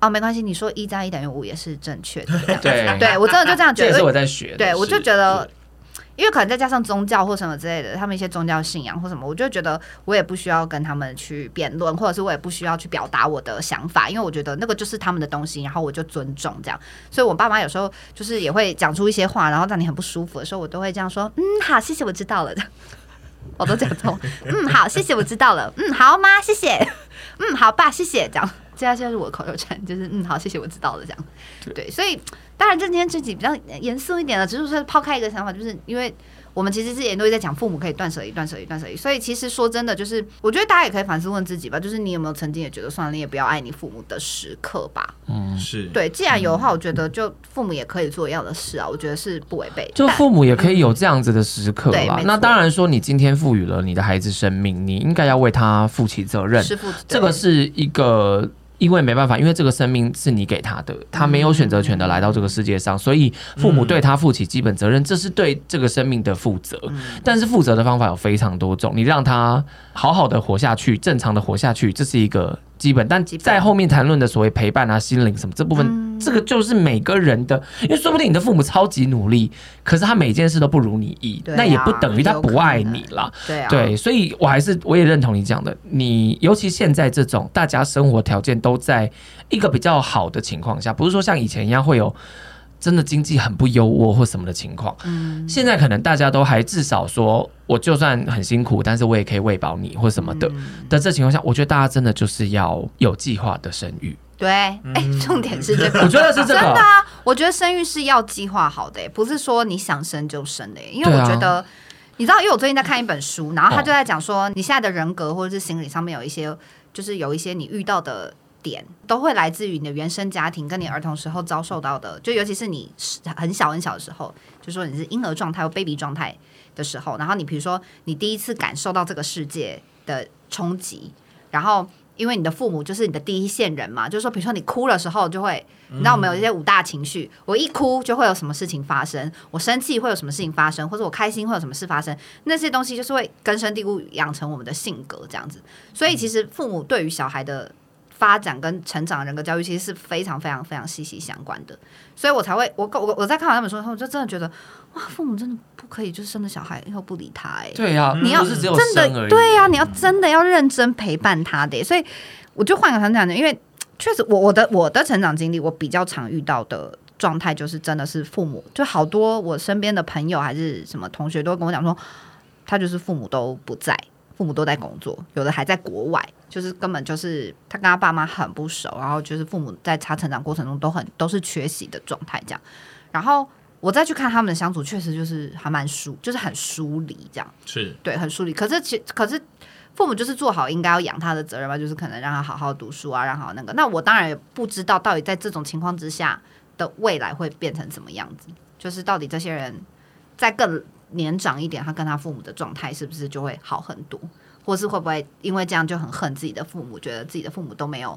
哦，没关系，你说一加一等于五也是正确的。对，对我真的就这样觉得。这是我在学。对，我就觉得，因为可能再加上宗教或什么之类的，他们一些宗教信仰或什么，我就觉得我也不需要跟他们去辩论，或者是我也不需要去表达我的想法，因为我觉得那个就是他们的东西，然后我就尊重这样。所以我爸妈有时候就是也会讲出一些话，然后让你很不舒服的时候，我都会这样说：“嗯，好，谢谢，我知道了的。”我都讲通。嗯，好，谢谢，我知道了。嗯，好妈，谢谢。嗯，好爸，谢谢。这样。现在现在是我的口头禅，就是嗯，好，谢谢，我知道了，这样，对，所以当然，这今天这集比较严肃一点的，只是说抛开一个想法，就是因为。我们其实之前都会在讲父母可以断舍离、断舍离、断舍离，所以其实说真的，就是我觉得大家也可以反思问自己吧，就是你有没有曾经也觉得算了，你也不要爱你父母的时刻吧？嗯，是对。既然有的话，我觉得就父母也可以做一样的事啊，我觉得是不违背。就父母也可以有这样子的时刻吧？那当然说，你今天赋予了你的孩子生命，你应该要为他负起责任。是负，这个是一个。因为没办法，因为这个生命是你给他的，他没有选择权的来到这个世界上，所以父母对他负起基本责任，这是对这个生命的负责。但是负责的方法有非常多种，你让他好好的活下去，正常的活下去，这是一个。基本，但在后面谈论的所谓陪伴啊、心灵什么这部分，嗯、这个就是每个人的，因为说不定你的父母超级努力，可是他每件事都不如你意，啊、那也不等于他不爱你啦。对啊，对，所以我还是我也认同你讲的，你尤其现在这种大家生活条件都在一个比较好的情况下，不是说像以前一样会有。真的经济很不优渥或什么的情况，嗯，现在可能大家都还至少说，我就算很辛苦，但是我也可以喂饱你或什么的。的、嗯、这情况下，我觉得大家真的就是要有计划的生育。对，哎、欸，重点是这个，我觉得是这个。真的啊，我觉得生育是要计划好的，不是说你想生就生的。因为我觉得，啊、你知道，因为我最近在看一本书，然后他就在讲说，你现在的人格或者是心理上面有一些，就是有一些你遇到的。点都会来自于你的原生家庭，跟你儿童时候遭受到的，就尤其是你很小很小的时候，就说你是婴儿状态或 baby 状态的时候，然后你比如说你第一次感受到这个世界的冲击，然后因为你的父母就是你的第一线人嘛，就是说比如说你哭的时候就会，你知道我们有一些五大情绪，我一哭就会有什么事情发生，我生气会有什么事情发生，或者我开心会有什么事发生，那些东西就是会根深蒂固养成我们的性格这样子，所以其实父母对于小孩的。发展跟成长、人格教育其实是非常非常非常息息相关的，所以我才会我我我在看完那本书之后，我就真的觉得哇，父母真的不可以就是生了小孩以后不理他哎、欸，对呀、啊，你要真的对呀、啊，你要真的要认真陪伴他的、欸，所以我就换个成长的，因为确实我我的我的成长经历，我比较常遇到的状态就是真的是父母，就好多我身边的朋友还是什么同学都会跟我讲说，他就是父母都不在。父母都在工作，有的还在国外，就是根本就是他跟他爸妈很不熟，然后就是父母在他成长过程中都很都是缺席的状态，这样。然后我再去看他们的相处，确实就是还蛮疏，就是很疏离，这样是对，很疏离。可是其可是父母就是做好应该要养他的责任吧，就是可能让他好好读书啊，让好那个。那我当然也不知道到底在这种情况之下的未来会变成什么样子，就是到底这些人在更。年长一点，他跟他父母的状态是不是就会好很多？或是会不会因为这样就很恨自己的父母，觉得自己的父母都没有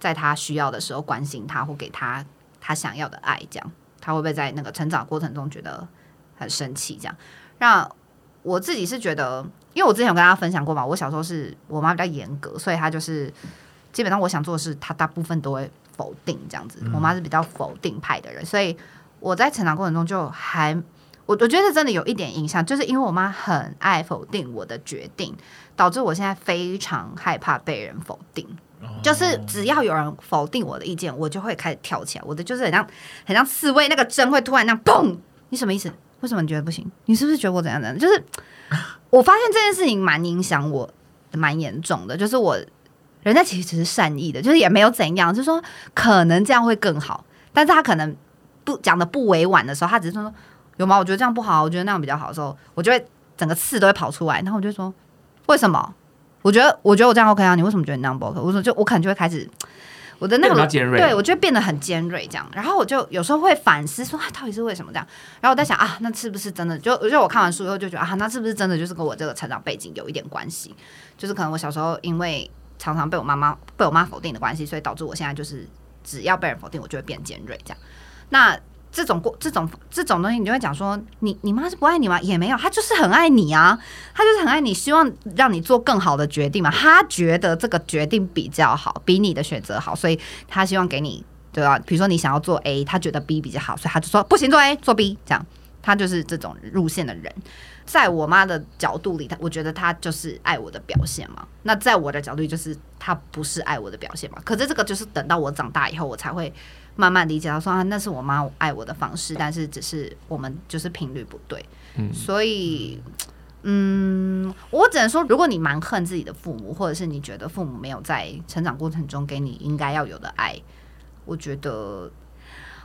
在他需要的时候关心他或给他他想要的爱？这样他会不会在那个成长过程中觉得很生气？这样，那我自己是觉得，因为我之前有跟大家分享过嘛，我小时候是我妈比较严格，所以她就是基本上我想做的事，她大部分都会否定这样子。我妈是比较否定派的人，所以我在成长过程中就还。我我觉得真的有一点影响，就是因为我妈很爱否定我的决定，导致我现在非常害怕被人否定。就是只要有人否定我的意见，我就会开始跳起来。我的就是很像很像刺猬，那个针会突然那样砰！你什么意思？为什么你觉得不行？你是不是觉得我怎样怎样？就是 我发现这件事情蛮影响我，蛮严重的。就是我人家其实只是善意的，就是也没有怎样，就是说可能这样会更好，但是他可能不讲的不委婉的时候，他只是说。有吗？我觉得这样不好，我觉得那样比较好的时候，我就会整个刺都会跑出来，然后我就说为什么？我觉得我觉得我这样 OK 啊，你为什么觉得你那样不 OK？我说就我可能就会开始我的那个对我就会变得很尖锐这样，然后我就有时候会反思说啊，到底是为什么这样？然后我在想啊，那是不是真的？就就我看完书以后就觉得啊，那是不是真的就是跟我这个成长背景有一点关系？就是可能我小时候因为常常被我妈妈被我妈否定的关系，所以导致我现在就是只要被人否定，我就会变尖锐这样。那这种过这种这种东西，你就会讲说，你你妈是不爱你吗？也没有，她就是很爱你啊，她就是很爱你，希望让你做更好的决定嘛。她觉得这个决定比较好，比你的选择好，所以她希望给你，对吧？比如说你想要做 A，她觉得 B 比较好，所以她就说不行，做 A，做 B，这样。她就是这种路线的人。在我妈的角度里，她我觉得她就是爱我的表现嘛。那在我的角度，就是她不是爱我的表现嘛。可是这个就是等到我长大以后，我才会。慢慢理解到说啊，那是我妈爱我的方式，但是只是我们就是频率不对，嗯，所以，嗯，我只能说，如果你蛮恨自己的父母，或者是你觉得父母没有在成长过程中给你应该要有的爱，我觉得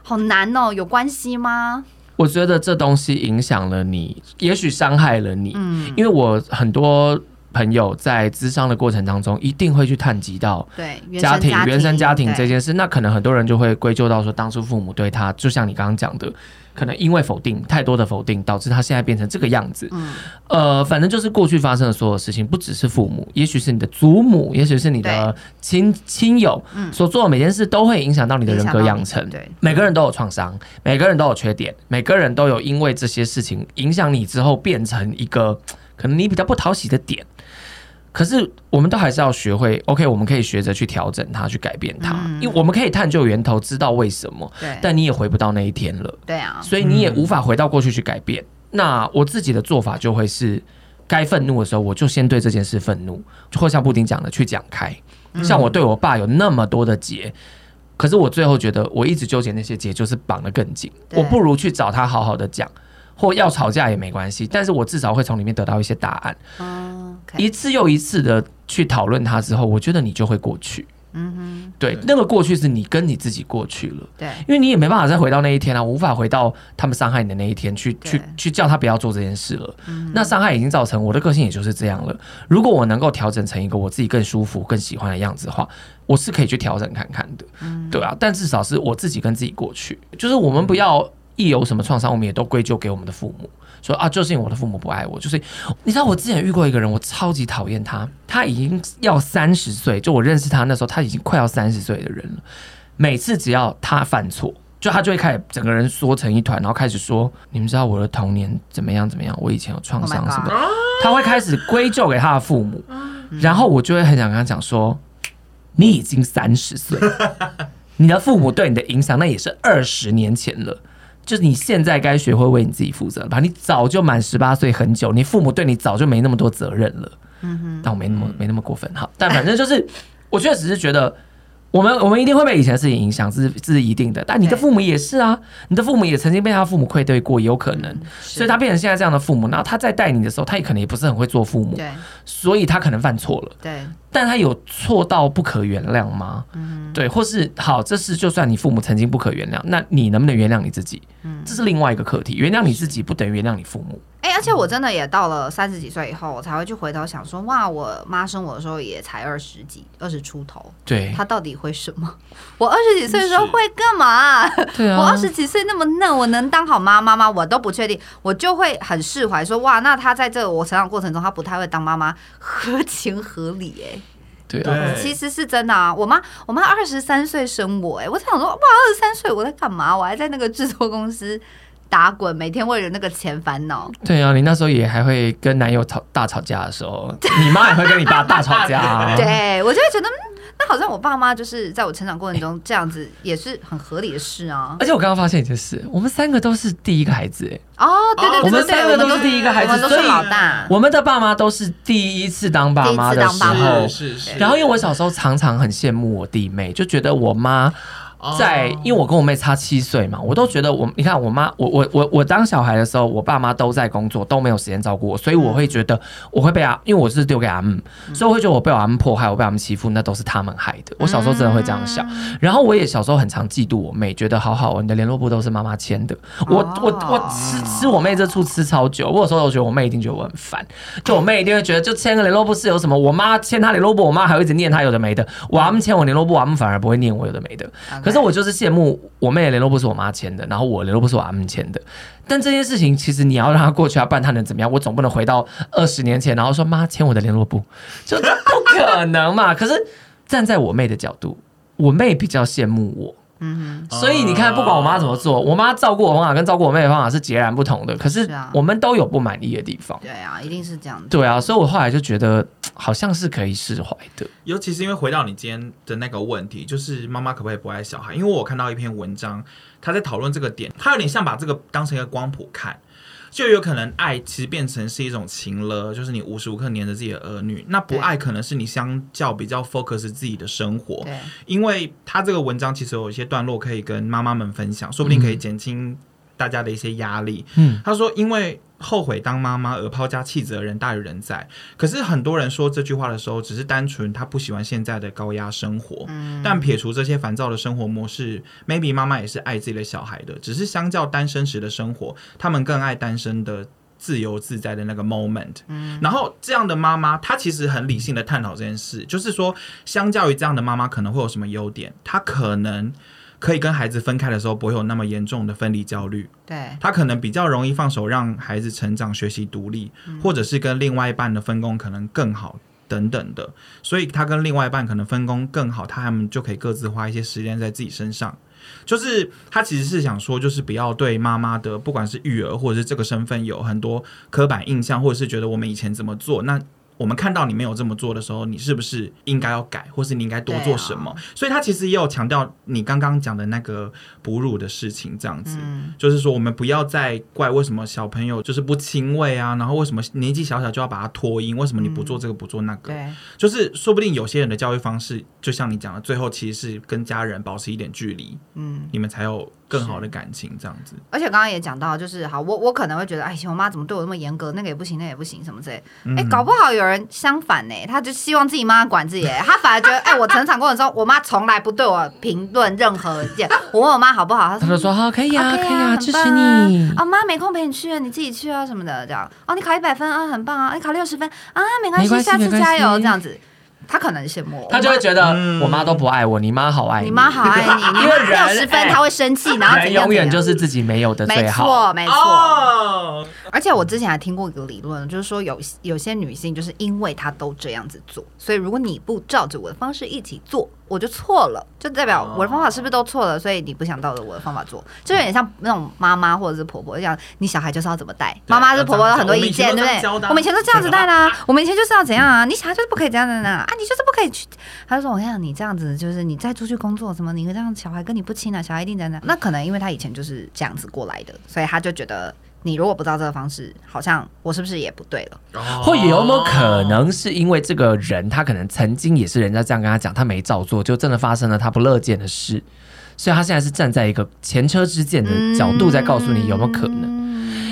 好难哦。有关系吗？我觉得这东西影响了你，也许伤害了你，嗯，因为我很多。朋友在咨商的过程当中，一定会去探及到对家庭、原生家庭这件事。那可能很多人就会归咎到说，当初父母对他，就像你刚刚讲的，可能因为否定太多的否定，导致他现在变成这个样子。嗯，呃，反正就是过去发生的所有事情，不只是父母，也许是你的祖母，也许是你的亲亲友所做的每件事，都会影响到你的人格养成。对，每个人都有创伤，每个人都有缺点，每个人都有因为这些事情影响你之后，变成一个可能你比较不讨喜的点。可是，我们都还是要学会，OK，我们可以学着去调整它，去改变它，嗯，因为我们可以探究源头，知道为什么。对，但你也回不到那一天了。对啊，所以你也无法回到过去去改变。嗯，那我自己的做法就会是，该愤怒的时候，我就先对这件事愤怒，或像布丁讲的去讲开。像我对我爸有那么多的结，可是我最后觉得，我一直纠结那些结，就是绑得更紧。我不如去找他好好的讲。或要吵架也没关系，但是我至少会从里面得到一些答案。Oh, okay. 一次又一次的去讨论它之后，我觉得你就会过去。嗯哼，对，那个过去是你跟你自己过去了。对，因为你也没办法再回到那一天啊，无法回到他们伤害你的那一天去去去叫他不要做这件事了。嗯，那伤害已经造成，我的个性也就是这样了。如果我能够调整成一个我自己更舒服、更喜欢的样子的话，我是可以去调整看看的。嗯，对啊，但至少是我自己跟自己过去，就是我们不要。一有什么创伤，我们也都归咎给我们的父母，说啊，就是因为我的父母不爱我。就是你知道，我之前遇过一个人，我超级讨厌他。他已经要三十岁，就我认识他那时候，他已经快要三十岁的人了。每次只要他犯错，就他就会开始整个人缩成一团，然后开始说：“你们知道我的童年怎么样怎么样？我以前有创伤什么？” oh、他会开始归咎给他的父母，然后我就会很想跟他讲说：“你已经三十岁，你的父母对你的影响那也是二十年前了。”就是你现在该学会为你自己负责了吧？你早就满十八岁很久，你父母对你早就没那么多责任了。嗯哼，但我没那么没那么过分哈。但反正就是，我确实是觉得。我们我们一定会被以前的事情影响，这是这是一定的。但你的父母也是啊，你的父母也曾经被他父母愧对过，也有可能，所以他变成现在这样的父母。然后他在带你的时候，他也可能也不是很会做父母，所以他可能犯错了，对。但他有错到不可原谅吗？嗯，对，或是好，这是就算你父母曾经不可原谅，那你能不能原谅你自己？嗯，这是另外一个课题。原谅你自己不等于原谅你父母。哎、欸，而且我真的也到了三十几岁以后，我才会去回头想说，哇，我妈生我的时候也才二十几，二十出头，对，她到底会什么？我二十几岁的时候会干嘛？对啊，我二十几岁那么嫩，我能当好妈妈吗？我都不确定，我就会很释怀，说，哇，那她在这个我成长过程中，她不太会当妈妈，合情合理、欸，哎，对啊，其实是真的啊。我妈，我妈二十三岁生我、欸，哎，我想说，哇，二十三岁我在干嘛？我还在那个制作公司。打滚，每天为了那个钱烦恼。对啊，你那时候也还会跟男友吵大吵架的时候，你妈也会跟你爸大吵架、啊。对，我就会觉得，那好像我爸妈就是在我成长过程中这样子，也是很合理的事啊。而且我刚刚发现一件事，我们三个都是第一个孩子，哎，哦，对对对，对，我们三个都是第一个孩子，我们都是老大。我们的爸妈都是第一次当爸妈的时候，是是。然后因为我小时候常常很羡慕我弟妹，就觉得我妈。在，因为我跟我妹差七岁嘛，我都觉得我，你看我妈，我我我我当小孩的时候，我爸妈都在工作，都没有时间照顾我，所以我会觉得我会被啊，因为我是丢给他们，所以我会觉得我被我们迫害，我被他们欺负，那都是他们害的。我小时候真的会这样想，然后我也小时候很常嫉妒我妹，觉得好好，你的联络簿都是妈妈签的，我我我吃吃我妹这醋吃超久，我有时候我觉得我妹一定觉得我很烦，就我妹一定会觉得就签个联络簿是有什么，我妈签她联络簿，我妈还会一直念她有的没的，我阿姆签我联络簿，我们反而不会念我有的没的。可是我就是羡慕我妹的联络簿是我妈签的，然后我联络簿是我阿姆签的。但这件事情其实你要让他过去，要办他能怎么样？我总不能回到二十年前，然后说妈签我的联络簿，就不可能嘛。可是站在我妹的角度，我妹比较羡慕我，嗯哼，所以你看，不管我妈怎么做，我妈照顾我方法跟照顾我妹的方法是截然不同的。可是我们都有不满意的地方。对啊，一定是这样的。对啊，所以我后来就觉得好像是可以释怀的。尤其是因为回到你今天的那个问题，就是妈妈可不可以不爱小孩？因为我看到一篇文章，他在讨论这个点，他有点像把这个当成一个光谱看。就有可能爱其实变成是一种情了，就是你无时无刻黏着自己的儿女。那不爱可能是你相较比较 focus 自己的生活。因为他这个文章其实有一些段落可以跟妈妈们分享，说不定可以减轻大家的一些压力。嗯，他说因为。后悔当妈妈而抛家弃子的人大有人在，可是很多人说这句话的时候，只是单纯他不喜欢现在的高压生活。嗯，但撇除这些烦躁的生活模式，maybe 妈妈也是爱自己的小孩的，只是相较单身时的生活，他们更爱单身的自由自在的那个 moment。嗯，然后这样的妈妈，她其实很理性的探讨这件事，就是说，相较于这样的妈妈，可能会有什么优点？她可能。可以跟孩子分开的时候，不会有那么严重的分离焦虑。对，他可能比较容易放手，让孩子成长、学习独立，嗯，或者是跟另外一半的分工可能更好等等的。所以，他跟另外一半可能分工更好，他们就可以各自花一些时间在自己身上。就是他其实是想说，就是不要对妈妈的不管是育儿或者是这个身份有很多刻板印象，或者是觉得我们以前怎么做那。我们看到你没有这么做的时候，你是不是应该要改，或是你应该多做什么？啊、所以他其实也有强调你刚刚讲的那个哺乳的事情，这样子，嗯、就是说我们不要再怪为什么小朋友就是不亲喂啊，然后为什么年纪小小就要把他托婴，为什么你不做这个不做那个？嗯、就是说不定有些人的教育方式，就像你讲的，最后其实是跟家人保持一点距离，嗯，你们才有。更好的感情这样子，而且刚刚也讲到，就是好，我我可能会觉得，哎，我妈怎么对我那么严格？那个也不行，那个也不行，什么之类。哎、嗯，搞不好有人相反呢，他就希望自己妈管自己，他反而觉得，哎，我成长过程中，我妈从来不对我评论任何一件。我问我妈好不好，她说，说好，可以啊，可以啊，支持你。啊，妈没空陪你去，你自己去啊什么的，这样。哦，你考一百分啊，很棒啊，你考六十分啊，没关系，下次加油，这样子。他可能羡慕我，他就会觉得我妈都不爱我，你妈好爱你，你妈好爱你，因为六十分他会生气，然后人永远就是自己没有的最好，没错，没错。而且我之前还听过一个理论，就是说有有些女性就是因为她都这样子做，所以如果你不照着我的方式一起做。我就错了，就代表我的方法是不是都错了？所以你不想照着我的方法做，就有点像那种妈妈或者是婆婆，一样你小孩就是要怎么带，妈妈是婆婆有很多意见，对不对？我们以前都这样子带啦，我们以前就是要怎样啊？你小孩就是不可以这样的呢啊，你就是不可以去。他就说：“我看你这样子，就是你再出去工作什么，你这样小孩跟你不亲啊，小孩一定怎样。那可能因为他以前就是这样子过来的，所以他就觉得。”你如果不知道这个方式，好像我是不是也不对了？或有没有可能是因为这个人，他可能曾经也是人家这样跟他讲，他没照做，就真的发生了他不乐见的事，所以他现在是站在一个前车之鉴的角度在告诉你有没有可能？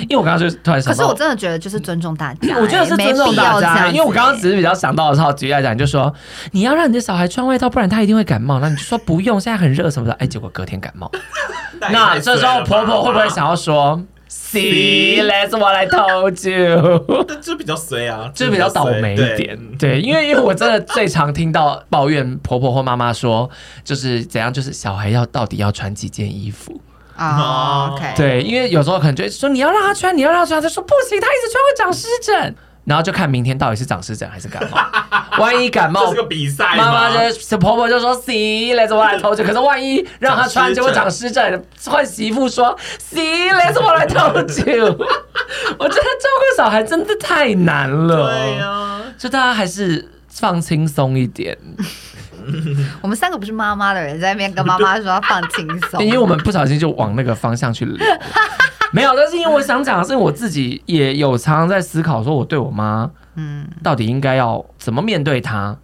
嗯、因为我刚刚就突然想到，可是我真的觉得就是尊重大家、欸，我觉得是尊重大家，因为我刚刚只是比较想到的时候，举例来讲，就说你要让你的小孩穿外套，不然他一定会感冒，那你就说不用，现在很热什么的，哎，结果隔天感冒，那这时候婆婆会不会想要说？See，let's what I told you，就比较衰啊，就比较倒霉一点。对，对，因为因为我真的最常听到抱怨婆婆或妈妈说，就是怎样，就是小孩要到底要穿几件衣服啊？OK，对，因为有时候可能就说你要让他穿，你要让他穿，他说不行，他一直穿会长湿疹。然后就看明天到底是长湿疹还是感冒。万一感冒，这是个比赛。妈妈就婆婆就说：“See，let's what I told you。”可是万一让她穿就会长湿疹，换媳妇说：“See，let's what I told you。” 我觉得照顾小孩真的太难了。对呀，就大家还是放轻松一点。我们三个不是妈妈的人，在那边跟妈妈说要放轻松，因为我们不小心就往那个方向去聊。没有，但是因为我想讲的是，我自己也有常常在思考，说我对我妈，嗯，到底应该要怎么面对她？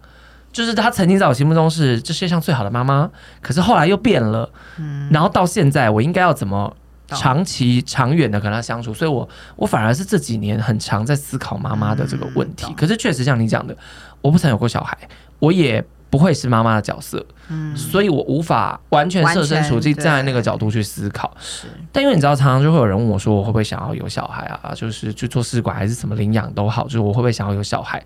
就是她曾经在我心目中是这世界上最好的妈妈，可是后来又变了，嗯，然后到现在，我应该要怎么长期长远的跟她相处？所以我我反而是这几年很常在思考妈妈的这个问题。可是确实像你讲的，我不曾有过小孩，我也。不会是妈妈的角色，嗯，所以我无法完全设身处地站在那个角度去思考。是，但因为你知道，常常就会有人问我说，我会不会想要有小孩啊？就是去做试管还是什么领养都好，就是我会不会想要有小孩？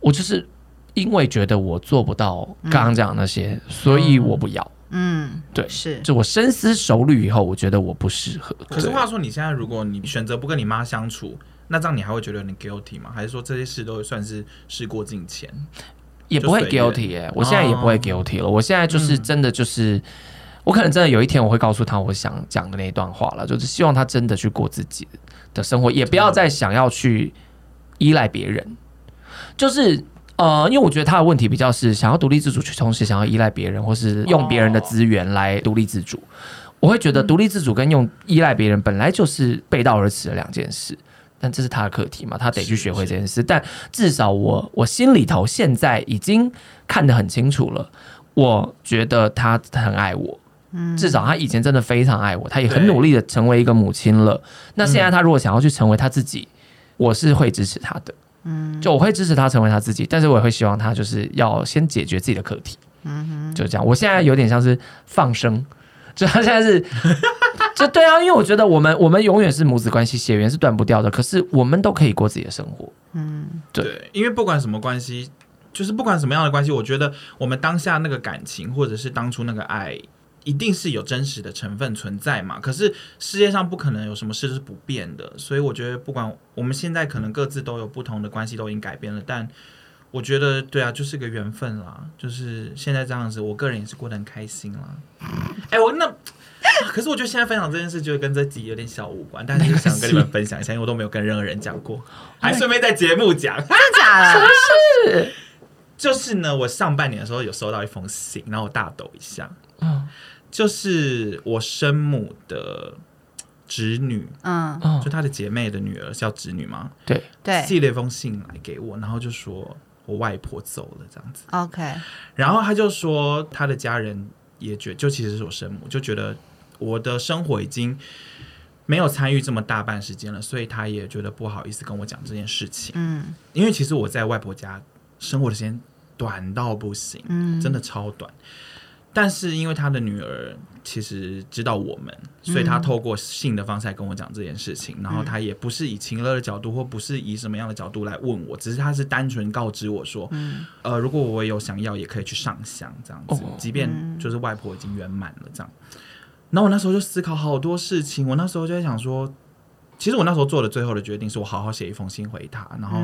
我就是因为觉得我做不到刚刚讲的那些，嗯，所以我不要。嗯，对，是，就我深思熟虑以后，我觉得我不适合。可是话说，你现在如果你选择不跟你妈相处，那这样你还会觉得有点 guilty 吗？还是说这些事都算是事过境迁？也不会 guilty 哎、欸，我现在也不会 guilty 了。我现在就是真的就是，我可能真的有一天我会告诉他我想讲的那一段话了，就是希望他真的去过自己的生活，也不要再想要去依赖别人。就是呃，因为我觉得他的问题比较是想要独立自主，去同时想要依赖别人，或是用别人的资源来独立自主。我会觉得独立自主跟用依赖别人本来就是背道而驰的两件事。但这是他的课题嘛，他得去学会这件事。但至少我我心里头现在已经看得很清楚了，我觉得他很爱我。嗯，至少他以前真的非常爱我，他也很努力的成为一个母亲了。那现在他如果想要去成为他自己，我是会支持他的。嗯，就我会支持他成为他自己，但是我也会希望他就是要先解决自己的课题。嗯哼，就这样。我现在有点像是放生，就他现在是。就对啊，因为我觉得我们我们永远是母子关系，血缘是断不掉的。可是我们都可以过自己的生活。嗯，对，对，因为不管什么关系，就是不管什么样的关系，我觉得我们当下那个感情，或者是当初那个爱，一定是有真实的成分存在嘛。可是世界上不可能有什么事是不变的，所以我觉得不管我们现在可能各自都有不同的关系，都已经改变了，但我觉得对啊，就是个缘分啦。就是现在这样子，我个人也是过得很开心啦。哎，我那。可是我觉得现在分享这件事，就跟这集有点小无关，但是想跟你们分享一下，因为我都没有跟任何人讲过，还顺便在节目讲，真的假的？是，就是呢，我上半年的时候有收到一封信，然后我大抖一下，嗯，就是我生母的侄女，嗯，就她的姐妹的女儿叫侄女吗？对对，寄了一封信来给我，然后就说我外婆走了这样子，OK，然后他就说他的家人也觉，就其实是我生母就觉得。我的生活已经没有参与这么大半时间了，所以他也觉得不好意思跟我讲这件事情。嗯，因为其实我在外婆家生活的时间短到不行，嗯，真的超短。但是因为他的女儿其实知道我们，所以他透过性的方式来跟我讲这件事情。然后他也不是以情乐的角度，或不是以什么样的角度来问我，只是他是单纯告知我说，呃，如果我有想要，也可以去上香这样子，即便就是外婆已经圆满了这样。然后我那时候就思考好多事情，我那时候就在想说，其实我那时候做的最后的决定是我好好写一封信回他，然后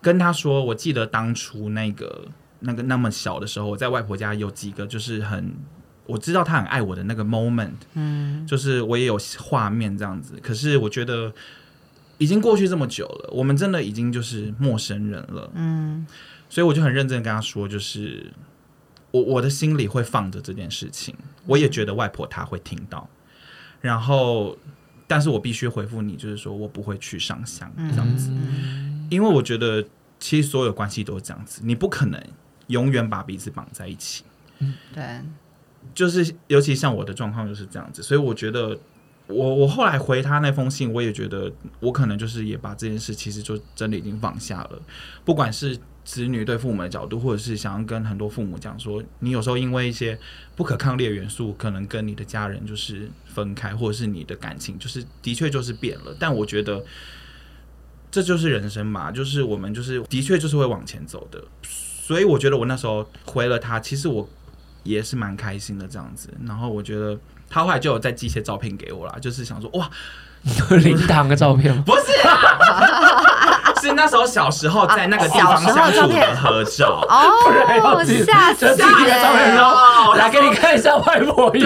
跟他说，我记得当初那个那个那么小的时候，我在外婆家有几个就是很我知道他很爱我的那个 moment，嗯，就是我也有画面这样子，可是我觉得已经过去这么久了，我们真的已经就是陌生人了，嗯，所以我就很认真跟他说，就是。我我的心里会放着这件事情，我也觉得外婆她会听到，然后，但是我必须回复你，就是说我不会去上香这样子，因为我觉得其实所有关系都是这样子，你不可能永远把彼此绑在一起，嗯对，就是尤其像我的状况就是这样子，所以我觉得我我后来回他那封信，我也觉得我可能就是也把这件事其实就真的已经放下了，不管是。子女对父母的角度，或者是想要跟很多父母讲说，你有时候因为一些不可抗力的元素，可能跟你的家人就是分开，或者是你的感情就是的确就是变了。但我觉得这就是人生嘛，就是我们就是的确就是会往前走的。所以我觉得我那时候回了他，其实我也是蛮开心的这样子。然后我觉得他后来就有再寄一些照片给我啦，就是想说哇，灵堂的照片不是啊。是那时候小时候在那个地方相处的合照。哦，吓死！这个照片哦，来给你看一下外婆对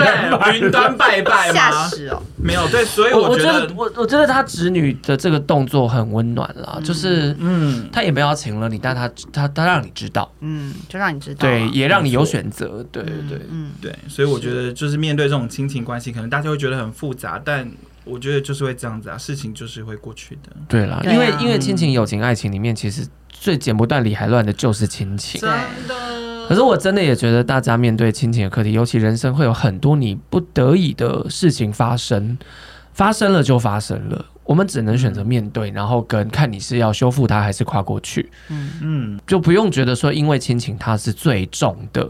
云端拜拜吗？吓死哦！没有对，所以我觉得我我觉得他侄女的这个动作很温暖了，就是嗯，他也没有请了你，但他他他让你知道，嗯，就让你知道，对，也让你有选择，对对。对，嗯。对，所以我觉得就是面对这种亲情关系，可能大家会觉得很复杂，但。我觉得就是会这样子啊，事情就是会过去的。对啦，因为因为亲情、友情、爱情里面，其实最剪不断、理还乱的就是亲情。真的。可是我真的也觉得，大家面对亲情的课题，尤其人生会有很多你不得已的事情发生，发生了就发生了，我们只能选择面对，然后跟看你是要修复它还是跨过去。嗯嗯，就不用觉得说，因为亲情它是最重的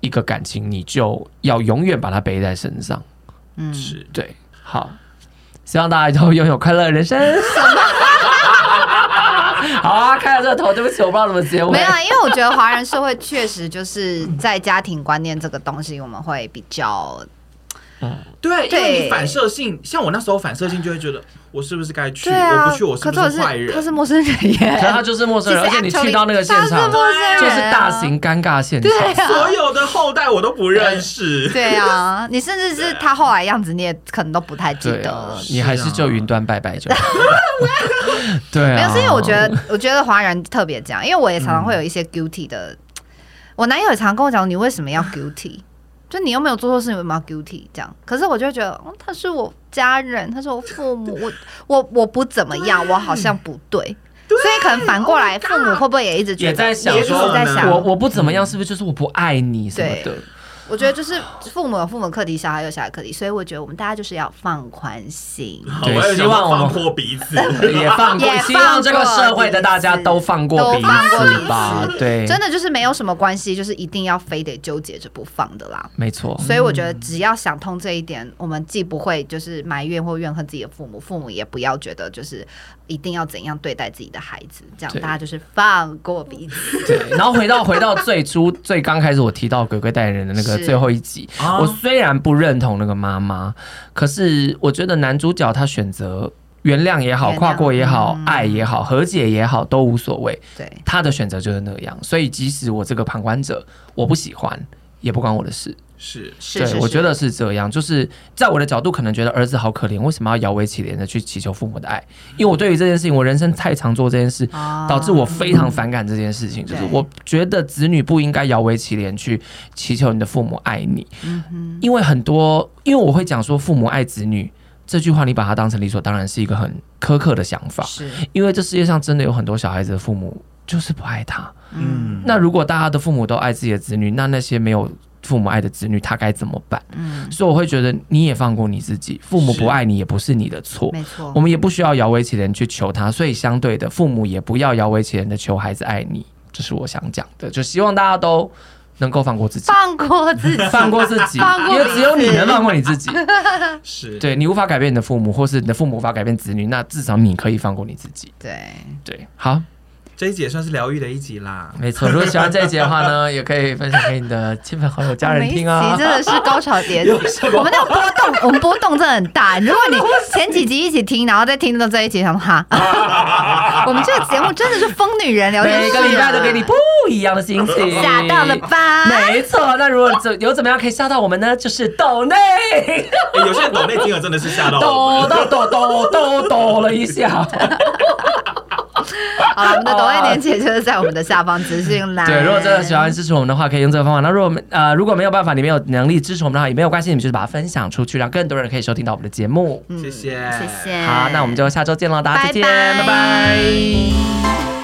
一个感情，你就要永远把它背在身上。嗯，是对，好。希望大家都拥有快乐的人生。好啊，开了这个头，对不起，我不知道怎么结尾。没有，因为我觉得华人社会确实就是在家庭观念这个东西，我们会比较嗯，对，因为你反射性，像我那时候反射性就会觉得，我是不是该去？啊、我不去，我是不是坏人？他是陌生人耶，他就是陌生人，而且你去到那个现场，就是大型尴尬现场，啊、所有的后代我都不认识。对啊，你甚至是他后来样子，你也可能都不太记得。了、你还是就云端拜拜就好。对啊，没有，是因为我觉得，我觉得华人特别这样，因为我也常常会有一些 guilty 的。嗯、我男友也常常跟我讲，你为什么要 guilty？就你又没有做错事，你为什么要 guilty？这样，可是我就觉得，哦，他是我家人，他是我父母，我我我不怎么样，我好像不对，所以可能反过来，父母会不会也一直觉得也在想说，在想我我不怎么样，是不是就是我不爱你什么的？我觉得就是父母有父母课题，小孩有小孩课题，所以我觉得我们大家就是要放宽心。对，希望我们放过彼此，也放过，希望这个社会的大家都放过彼此吧。对，真的就是没有什么关系，就是一定要非得纠结着不放的啦。没错。所以我觉得只要想通这一点，我们既不会就是埋怨或怨恨自己的父母，父母也不要觉得就是一定要怎样对待自己的孩子，这样大家就是放过彼此。对。然后回到回到最初最刚开始我提到鬼鬼代言人的那个。最后一集，我虽然不认同那个妈妈，可是我觉得男主角他选择原谅也好，跨过也好，爱也好，和解也好，都无所谓。对，他的选择就是那样。所以即使我这个旁观者，我不喜欢，也不关我的事。是，对，我觉得是这样。就是在我的角度，可能觉得儿子好可怜，为什么要摇尾乞怜的去祈求父母的爱？因为我对于这件事情，我人生太常做这件事，导致我非常反感这件事情。就是我觉得子女不应该摇尾乞怜去祈求你的父母爱你。因为很多，因为我会讲说父母爱子女这句话，你把它当成理所当然，是一个很苛刻的想法。是因为这世界上真的有很多小孩子的父母就是不爱他。嗯，那如果大家的父母都爱自己的子女，那那些没有。父母爱的子女，他该怎么办？嗯，所以我会觉得你也放过你自己，父母不爱你也不是你的错，没错。我们也不需要摇尾乞怜去求他，所以相对的，父母也不要摇尾乞怜的求孩子爱你，这是我想讲的。就希望大家都能够放过自己，放过自己，放过自己，因为只有你能放过你自己。是对，你无法改变你的父母，或是你的父母无法改变子女，那至少你可以放过你自己。对对，好。这一集也算是疗愈的一集啦，没错。如果喜欢这一集的话呢，也可以分享给你的亲朋好友、家人听啊。这真的是高潮迭起，我们那个波动，我们波动真的很大。如果你前几集一起听，然后再听到这一集，想哈，我们这个节目真的是疯女人聊天室，每个礼拜都给你不一样的心情，吓到了吧？没错。那如果怎有怎么样可以吓到我们呢？就是抖内，有些抖内听了真的是吓到，抖抖抖抖抖抖了一下。好了，我们的抖音链接就是在我们的下方资讯栏。对，如果真的喜欢支持我们的话，可以用这个方法。那如果呃如果没有办法，你没有能力支持我们的话，也没有关系，你们就是把它分享出去，让更多人可以收听到我们的节目。谢谢，谢谢。好，那我们就下周见喽，大家再见，拜拜。拜拜。